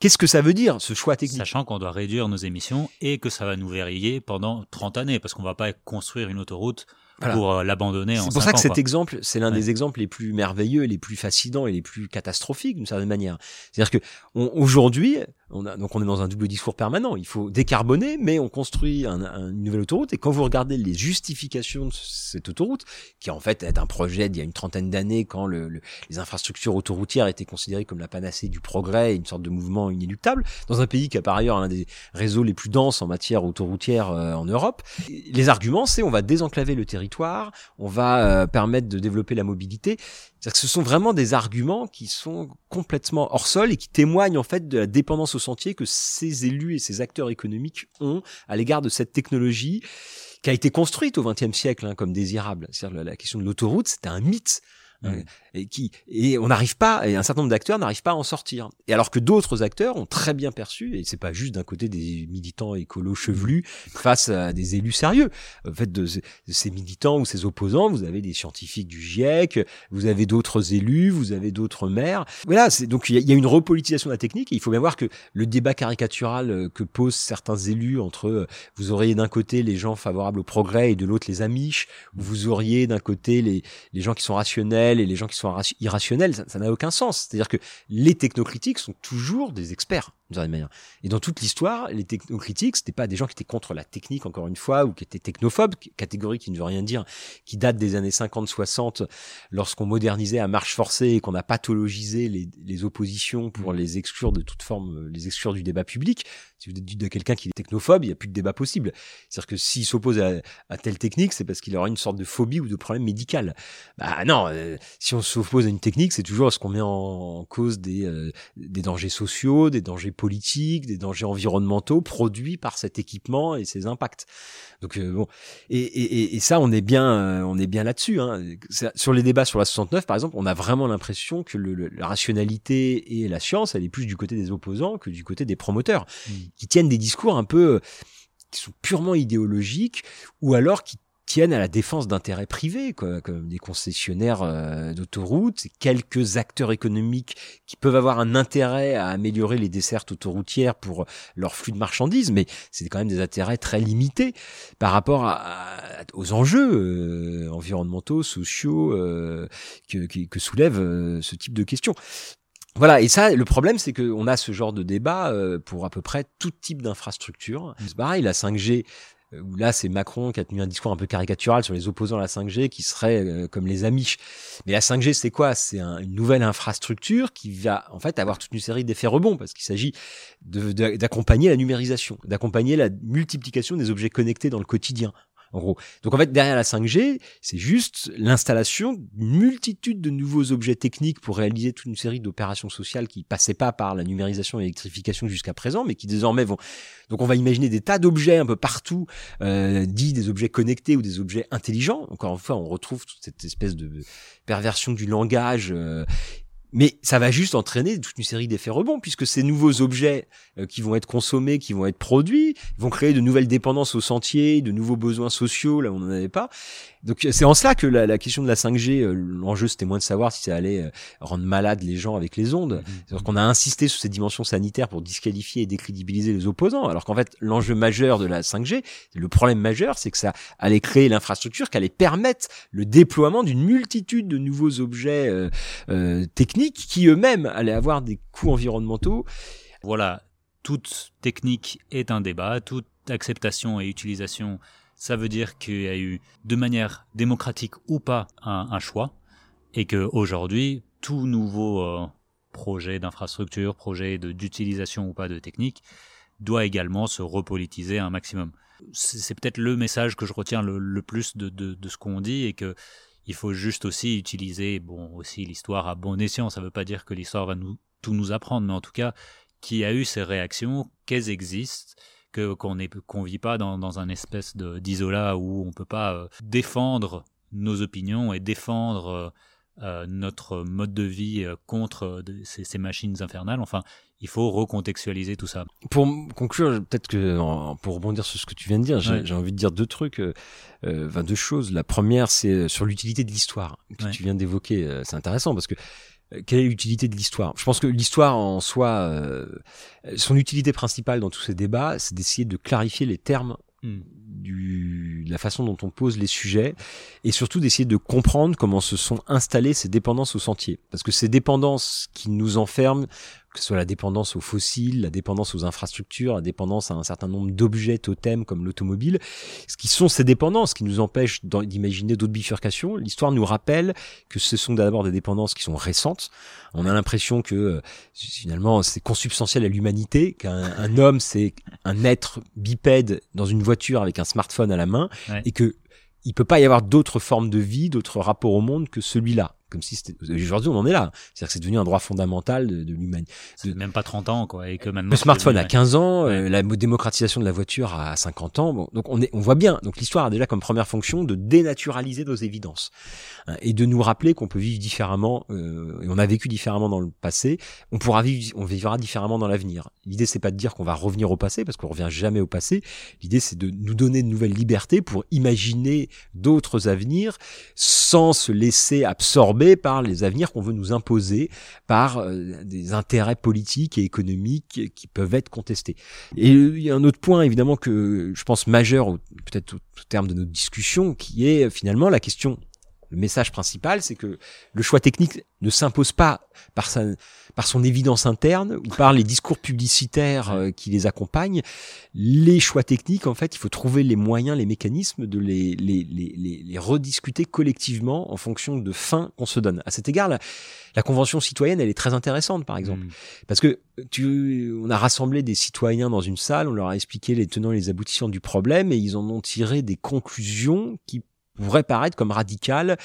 Qu'est-ce que ça veut dire, ce choix technique? Sachant qu'on doit réduire nos émissions et que ça va nous verrouiller pendant 30 années, parce qu'on va pas construire une autoroute pour euh, l'abandonner C'est pour ça que cet exemple, c'est l'un des exemples les plus merveilleux, les plus fascinants et les plus catastrophiques d'une certaine manière. C'est-à-dire que aujourd'hui, on donc on est dans un double discours permanent. Il faut décarboner, mais on construit un, un, une nouvelle autoroute. Et quand vous regardez les justifications de cette autoroute, qui en fait est un projet d'il y a une trentaine d'années, quand le, le, les infrastructures autoroutières étaient considérées comme la panacée du progrès, une sorte de mouvement inéluctable, dans un pays qui a par ailleurs un des réseaux les plus denses en matière autoroutière euh, en Europe, les arguments, c'est on va désenclaver le territoire, on va euh, permettre de développer la mobilité. C'est-à-dire que ce sont vraiment des arguments qui sont complètement hors sol et qui témoignent en fait de la dépendance au sentier que ces élus et ces acteurs économiques ont à l'égard de cette technologie qui a été construite au XXe siècle hein, comme désirable. C'est-à-dire la, la question de l'autoroute, c'était un mythe Euh, et qui et on n'arrive pas et un certain nombre d'acteurs n'arrivent pas à en sortir. Et alors que d'autres acteurs ont très bien perçu et c'est pas juste d'un côté des militants écolos chevelus face à des élus sérieux. En fait de, de ces militants ou ces opposants vous avez des scientifiques du GIEC vous avez d'autres élus vous avez d'autres maires. Voilà c'est donc il y, a- il y a une repolitisation de la technique et il faut bien voir que le débat caricatural euh, que posent certains élus entre euh, vous auriez d'un côté les gens favorables au progrès et de l'autre les amiches ou vous auriez d'un côté les les gens qui sont rationnels et les gens qui sont irra- irrationnels, ça n'a aucun sens. C'est-à-dire que les technocritiques sont toujours des experts, d'une certaine manière. Et dans toute l'histoire, les technocritiques, c'était pas des gens qui étaient contre la technique, encore une fois, ou qui étaient technophobes, catégorie qui ne veut rien dire, qui date des années 50-60, lorsqu'on modernisait à marche forcée et qu'on a pathologisé les, les oppositions pour les exclure de toute forme, les exclure du débat public. Si vous dites de quelqu'un qui est technophobe, il n'y a plus de débat possible. C'est-à-dire que s'il s'oppose à, à telle technique, c'est parce qu'il aura une sorte de phobie ou de problème médical. Bah non, euh, si on s'oppose à une technique, c'est toujours parce qu'on met en, en cause des, euh, des dangers sociaux, des dangers politiques, des dangers environnementaux produits par cet équipement et ses impacts. Donc euh, bon, et, et, et- et ça, on est bien, euh, on est bien là-dessus. Hein. Sur les débats sur la 69, par exemple, on a vraiment l'impression que le, le- la rationalité et la science, elle est plus du côté des opposants que du côté des promoteurs, qui tiennent des discours un peu euh, qui sont purement idéologiques ou alors qui tiennent à la défense d'intérêts privés, quoi, comme des concessionnaires euh, d'autoroutes, quelques acteurs économiques qui peuvent avoir un intérêt à améliorer les dessertes autoroutières pour leur flux de marchandises, mais c'est quand même des intérêts très limités par rapport à, à- aux enjeux euh, environnementaux, sociaux euh, que, que, que soulève euh, ce type de questions. Voilà, et ça, le problème, c'est qu'on a ce genre de débat euh, pour à peu près tout type d'infrastructure. C'est pareil, la 5G, euh, où là, c'est Macron qui a tenu un discours un peu caricatural sur les opposants à la 5G, qui seraient euh, comme les Amish. Mais la 5G, c'est quoi? C'est un- une nouvelle infrastructure qui va en fait avoir toute une série d'effets rebonds, parce qu'il s'agit d'accompagner la numérisation, d'accompagner la multiplication des objets connectés dans le quotidien. En. Donc en fait, derrière la 5G, c'est juste l'installation d'une multitude de nouveaux objets techniques pour réaliser toute une série d'opérations sociales qui passaient pas par la numérisation et l'électrification jusqu'à présent, mais qui désormais vont. Donc on va imaginer des tas d'objets un peu partout, euh, dits des objets connectés ou des objets intelligents. Encore une fois, on retrouve toute cette espèce de perversion du langage. euh, mais ça va juste entraîner toute une série d'effets rebonds, puisque ces nouveaux objets euh, qui vont être consommés, qui vont être produits, vont créer de nouvelles dépendances au sentier, de nouveaux besoins sociaux là où on n'en avait pas. Donc c'est en cela que la, la question de la 5G, euh, l'enjeu c'était moins de savoir si ça allait euh, rendre malades les gens avec les ondes. C'est-à-dire qu'on a insisté sur ces dimensions sanitaires pour disqualifier et décrédibiliser les opposants, alors qu'en fait l'enjeu majeur de la 5G, le problème majeur, c'est que ça allait créer l'infrastructure qui allait permettre le déploiement d'une multitude de nouveaux objets euh, euh, techniques qui eux-mêmes allaient avoir des coûts environnementaux. Voilà, toute technique est un débat, toute acceptation et utilisation, ça veut dire qu'il y a eu, de manière démocratique ou pas, un, choix, et que aujourd'hui, tout nouveau euh, projet d'infrastructure, projet d'utilisation ou pas de technique, doit également se repolitiser un maximum. C'est peut-être le message que je retiens le, plus de, de, de ce qu'on dit et que il faut juste aussi utiliser, bon, aussi l'histoire à bon escient. Ça ne veut pas dire que l'histoire va nous, tout nous apprendre, mais en tout cas, qui a eu ces réactions, qu'elles existent, que qu'on ne qu'on vit pas dans, dans un espèce de- d'isolat où on peut pas euh, défendre nos opinions et défendre euh, euh, notre mode de vie euh, contre de- ces, ces machines infernales. Enfin, il faut recontextualiser tout ça. Pour conclure, peut-être que en- pour rebondir sur ce que tu viens de dire, j'ai Ouais. envie de dire deux trucs, euh, enfin deux choses. La première, c'est sur l'utilité de l'histoire que Ouais. tu viens d'évoquer. C'est intéressant parce que quelle est l'utilité de l'histoire? Je pense que l'histoire en soi, euh, son utilité principale dans tous ces débats, c'est d'essayer de clarifier les termes Mm. du, de la façon dont on pose les sujets et surtout d'essayer de comprendre comment se sont installées ces dépendances au sentier. Parce que ces dépendances qui nous enferment, que ce soit la dépendance aux fossiles, la dépendance aux infrastructures, la dépendance à un certain nombre d'objets totems comme l'automobile, ce qui sont ces dépendances qui nous empêchent d'imaginer d'autres bifurcations. L'histoire nous rappelle que ce sont d'abord des dépendances qui sont récentes. On a l'impression que euh, finalement c'est consubstantiel à l'humanité, qu'un un homme c'est un être bipède dans une voiture avec un smartphone à la main Ouais. et que il peut pas y avoir d'autres formes de vie, d'autres rapports au monde que celui-là. Comme si c'était aujourd'hui on en est là. C'est-à-dire que c'est devenu un droit fondamental de, de l'humanité. Même pas 30 ans quoi et que maintenant le smartphone a 15 ans euh, la démocratisation de la voiture a 50 ans. Bon, donc on est on voit bien. Donc l'histoire a déjà comme première fonction de dénaturaliser nos évidences hein, et de nous rappeler qu'on peut vivre différemment euh, et on a vécu différemment dans le passé. On pourra vivre on vivra différemment dans l'avenir. L'idée c'est pas de dire qu'on va revenir au passé parce qu'on revient jamais au passé. L'idée c'est de nous donner de nouvelles libertés pour imaginer d'autres avenirs sans se laisser absorber par les avenirs qu'on veut nous imposer par euh, des intérêts politiques et économiques qui peuvent être contestés. Et il y a un autre point évidemment que je pense majeur, peut-être au, terme de notre discussion, qui est finalement la question le message principal, c'est que le choix technique ne s'impose pas par, sa, par son évidence interne ou par les discours publicitaires euh, qui les accompagnent. Les choix techniques, en fait, il faut trouver les moyens, les mécanismes de les, les, les, les rediscuter collectivement en fonction de fins qu'on se donne. À cet égard, la, la convention citoyenne, elle est très intéressante, par exemple, mmh. parce que tu, on a rassemblé des citoyens dans une salle, on leur a expliqué les tenants et les aboutissants du problème, et ils en ont tiré des conclusions qui pourrait paraître comme radical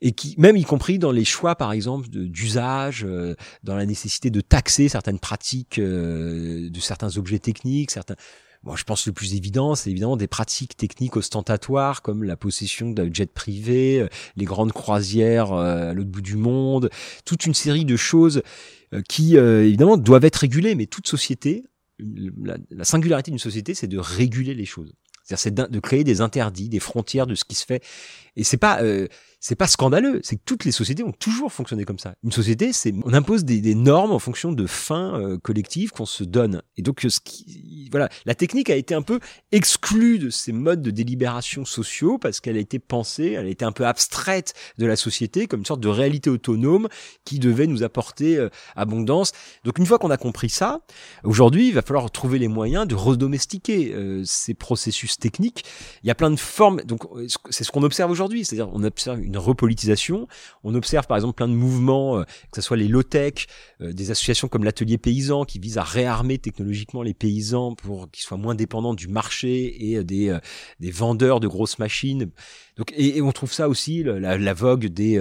et qui même y compris dans les choix par exemple d'usage euh, dans la nécessité de taxer certaines pratiques euh, de certains objets techniques certains Bon, je pense le plus évident, c'est évidemment des pratiques techniques ostentatoires comme la possession d'un jet privé, euh, les grandes croisières à l'autre bout du monde, toute une série de choses qui évidemment doivent être régulées. Mais toute société, la singularité d'une société, c'est de réguler les choses. C'est-à-dire c'est de créer des interdits, des frontières de ce qui se fait. Et c'est pas euh, c'est pas scandaleux, c'est que toutes les sociétés ont toujours fonctionné comme ça. Une société, c'est on impose des, normes en fonction de fins euh, collectives qu'on se donne. Et donc qui, voilà, la technique a été un peu exclue de ces modes de délibération sociaux parce qu'elle a été pensée, elle a été un peu abstraite de la société comme une sorte de réalité autonome qui devait nous apporter euh, abondance. Donc une fois qu'on a compris ça, aujourd'hui, il va falloir trouver les moyens de redomestiquer euh, ces processus techniques. Il y a plein de formes. Donc c'est ce qu'on observe aujourd'hui, c'est-à-dire on observe une repolitisation. On observe par exemple plein de mouvements, euh, que ce soit les low-tech, euh, des associations comme l'atelier paysan qui visent à réarmer technologiquement les paysans pour qu'ils soient moins dépendants du marché et euh, des, des vendeurs de grosses machines. Donc, et, on trouve ça aussi, la, la vogue des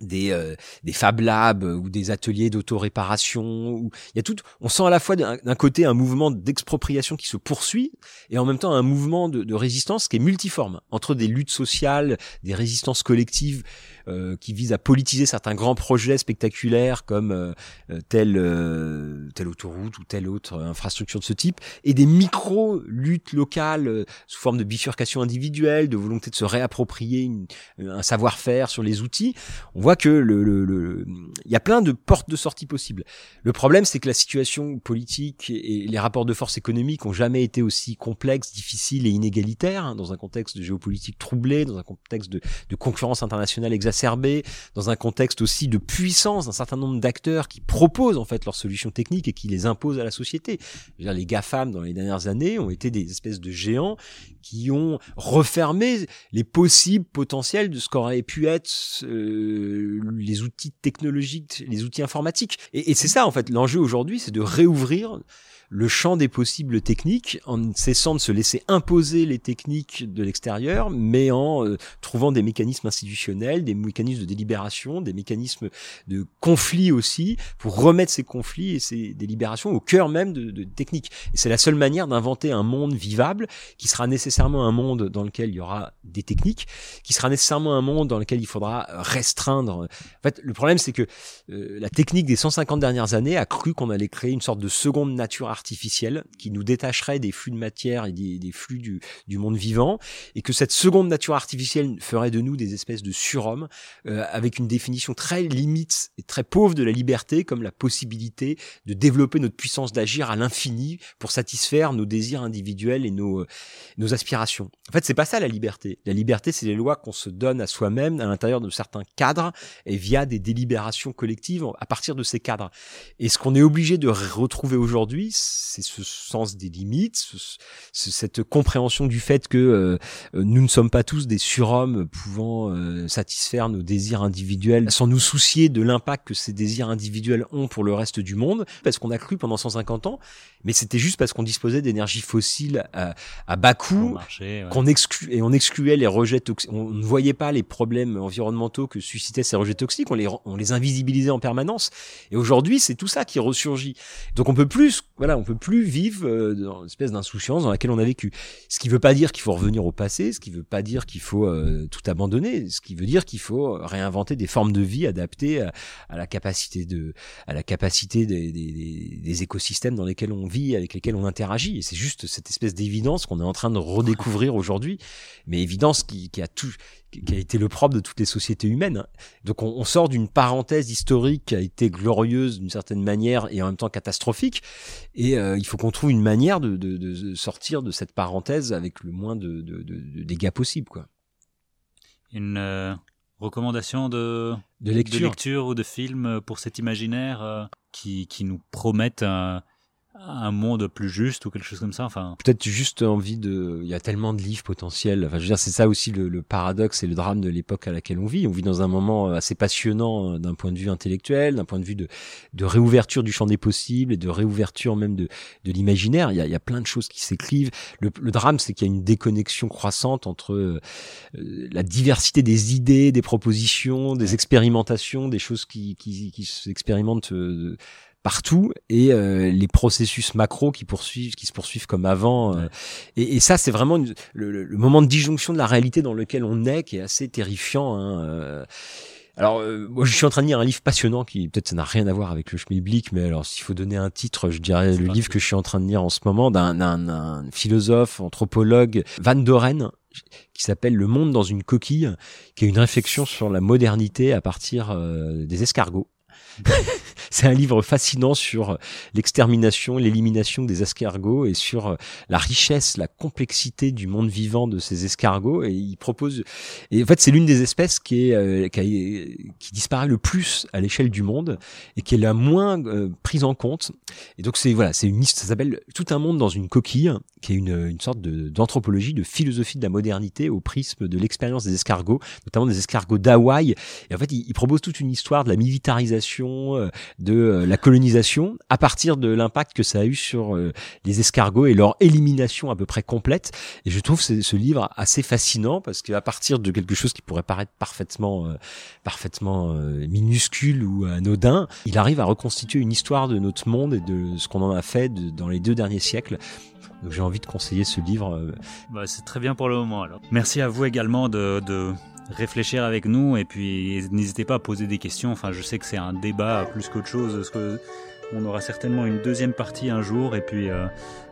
des euh, des Fab Labs ou des ateliers d'auto-réparation où il y a tout on sent à la fois d'un côté un mouvement d'expropriation qui se poursuit et en même temps un mouvement de, résistance qui est multiforme entre des luttes sociales des résistances collectives euh, qui visent à politiser certains grands projets spectaculaires comme euh, euh telle telle autoroute ou telle autre infrastructure de ce type et des micro luttes locales sous forme de bifurcation individuelle de volonté de se réapproprier une, un savoir-faire sur les outils on voit que le, le, le, il y a plein de portes de sortie possibles. Le problème, c'est que la situation politique et les rapports de force économiques ont jamais été aussi complexes, difficiles et inégalitaires hein, dans un contexte de géopolitique troublé, dans un contexte de, de concurrence internationale exacerbée, dans un contexte aussi de puissance d'un certain nombre d'acteurs qui proposent en fait leurs solutions techniques et qui les imposent à la société. Les GAFAM dans les dernières années ont été des espèces de géants qui ont refermé les possibles potentiels de ce qu'aurait pu être euh, les outils technologiques, les outils informatiques. Et, et c'est ça en fait l'enjeu aujourd'hui, c'est de réouvrir le champ des possibles techniques en cessant de se laisser imposer les techniques de l'extérieur, mais en euh, trouvant des mécanismes institutionnels, des mécanismes de délibération, des mécanismes de conflit aussi, pour remettre ces conflits et ces délibérations au cœur même de, de techniques. Et c'est la seule manière d'inventer un monde vivable qui sera nécessairement un monde dans lequel il y aura des techniques, qui sera nécessairement un monde dans lequel il faudra restreindre. En fait, le problème c'est que euh, la technique des 150 dernières années a cru qu'on allait créer une sorte de seconde nature artificielle qui nous détacherait des flux de matière et des, flux du, du, monde vivant, et que cette seconde nature artificielle ferait de nous des espèces de surhommes, euh, avec une définition très limite et très pauvre de la liberté, comme la possibilité de développer notre puissance d'agir à l'infini pour satisfaire nos désirs individuels et nos, euh, nos aspirations. En fait, c'est pas ça la liberté. La liberté, c'est les lois qu'on se donne à soi-même à l'intérieur de certains cadres et via des délibérations collectives à partir de ces cadres. Et ce qu'on est obligé de retrouver aujourd'hui, c'est ce sens des limites, ce, cette compréhension du fait que euh, nous ne sommes pas tous des surhommes pouvant euh, satisfaire nos désirs individuels sans nous soucier de l'impact que ces désirs individuels ont pour le reste du monde, parce qu'on a cru pendant 150 ans, mais c'était juste parce qu'on disposait d'énergie fossile à, à, bas coût, qu'on exclut et on excluait les rejets toxiques. On ne voyait pas les problèmes environnementaux que suscitaient ces rejets toxiques, on les, on les invisibilisait en permanence. Et aujourd'hui, c'est tout ça qui ressurgit. Donc on peut plus, voilà, on peut plus vivre euh, dans une espèce d'insouciance dans laquelle on a vécu. Ce qui veut pas dire qu'il faut revenir au passé, ce qui veut pas dire qu'il faut euh, tout abandonner, ce qui veut dire qu'il faut réinventer des formes de vie adaptées à, à la capacité de, à la capacité des, des, des écosystèmes dans lesquels on avec lesquels on interagit. Et c'est juste cette espèce d'évidence qu'on est en train de redécouvrir aujourd'hui, mais évidence qui, a tout, qui a été le propre de toutes les sociétés humaines. Donc on, sort d'une parenthèse historique qui a été glorieuse d'une certaine manière et en même temps catastrophique. Et euh, il faut qu'on trouve une manière de, sortir de cette parenthèse avec le moins de, dégâts possible. Quoi. Une euh, recommandation de, lecture. ou de film pour cet imaginaire euh, qui, qui nous promettent un un monde plus juste ou quelque chose comme ça enfin. Peut-être juste envie de il y a tellement de livres potentiels. Enfin je veux dire c'est ça aussi le, paradoxe et le drame de l'époque à laquelle on vit. On vit dans un moment assez passionnant euh, d'un point de vue intellectuel d'un point de vue de, de réouverture du champ des possibles et de réouverture même de, de l'imaginaire. Il y a, il y a plein de choses qui s'écrivent. Le, le drame c'est qu'il y a une déconnexion croissante entre euh, la diversité des idées des propositions des expérimentations des choses qui qui, qui s'expérimentent euh, partout et euh, les processus macro qui poursuivent qui se poursuivent comme avant euh, et, et, ça c'est vraiment le, le, moment de disjonction de la réalité dans lequel on est qui est assez terrifiant hein, euh. alors moi je suis en train de lire un livre passionnant qui peut-être ça n'a rien à voir avec le schmilblick mais alors s'il faut donner un titre je dirais le livre que je suis en train de lire en ce moment d'un philosophe anthropologue Van Doren qui s'appelle Le monde dans une coquille, qui est une réflexion sur la modernité à partir des escargots. c'est un livre fascinant sur l'extermination, l'élimination des escargots et sur euh, la richesse, la complexité du monde vivant de ces escargots. Et il propose, et en fait, c'est l'une des espèces qui est euh, qui, qui, disparaît le plus à l'échelle du monde et qui est la moins euh, prise en compte. Et donc c'est voilà, c'est une liste, ça s'appelle Tout un monde dans une coquille, qui est une, une sorte d'anthropologie, de, philosophie de la modernité au prisme de l'expérience des escargots, notamment des escargots d'Hawaï. Et en fait, il, il propose toute une histoire de la militarisation, de euh, la colonisation à partir de l'impact que ça a eu sur euh, les escargots et leur élimination à peu près complète. Et je trouve ce, livre assez fascinant parce qu'à partir de quelque chose qui pourrait paraître parfaitement, euh, parfaitement minuscule ou anodin, il arrive à reconstituer une histoire de notre monde et de ce qu'on en a fait dans les deux derniers siècles. Donc j'ai envie de conseiller ce livre. Bah, c'est très bien pour le moment alors. Merci à vous également de, de réfléchir avec nous et puis n'hésitez pas à poser des questions. Enfin, je sais que c'est un débat plus qu'autre chose. On aura certainement une deuxième partie un jour et puis euh,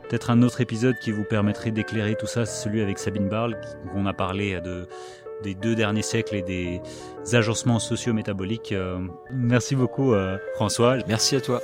peut-être un autre épisode qui vous permettrait d'éclairer tout ça, celui avec Sabine Barle, on a parlé de des deux derniers siècles et des agencements socio-métaboliques. Euh, merci beaucoup euh, François. Merci à toi.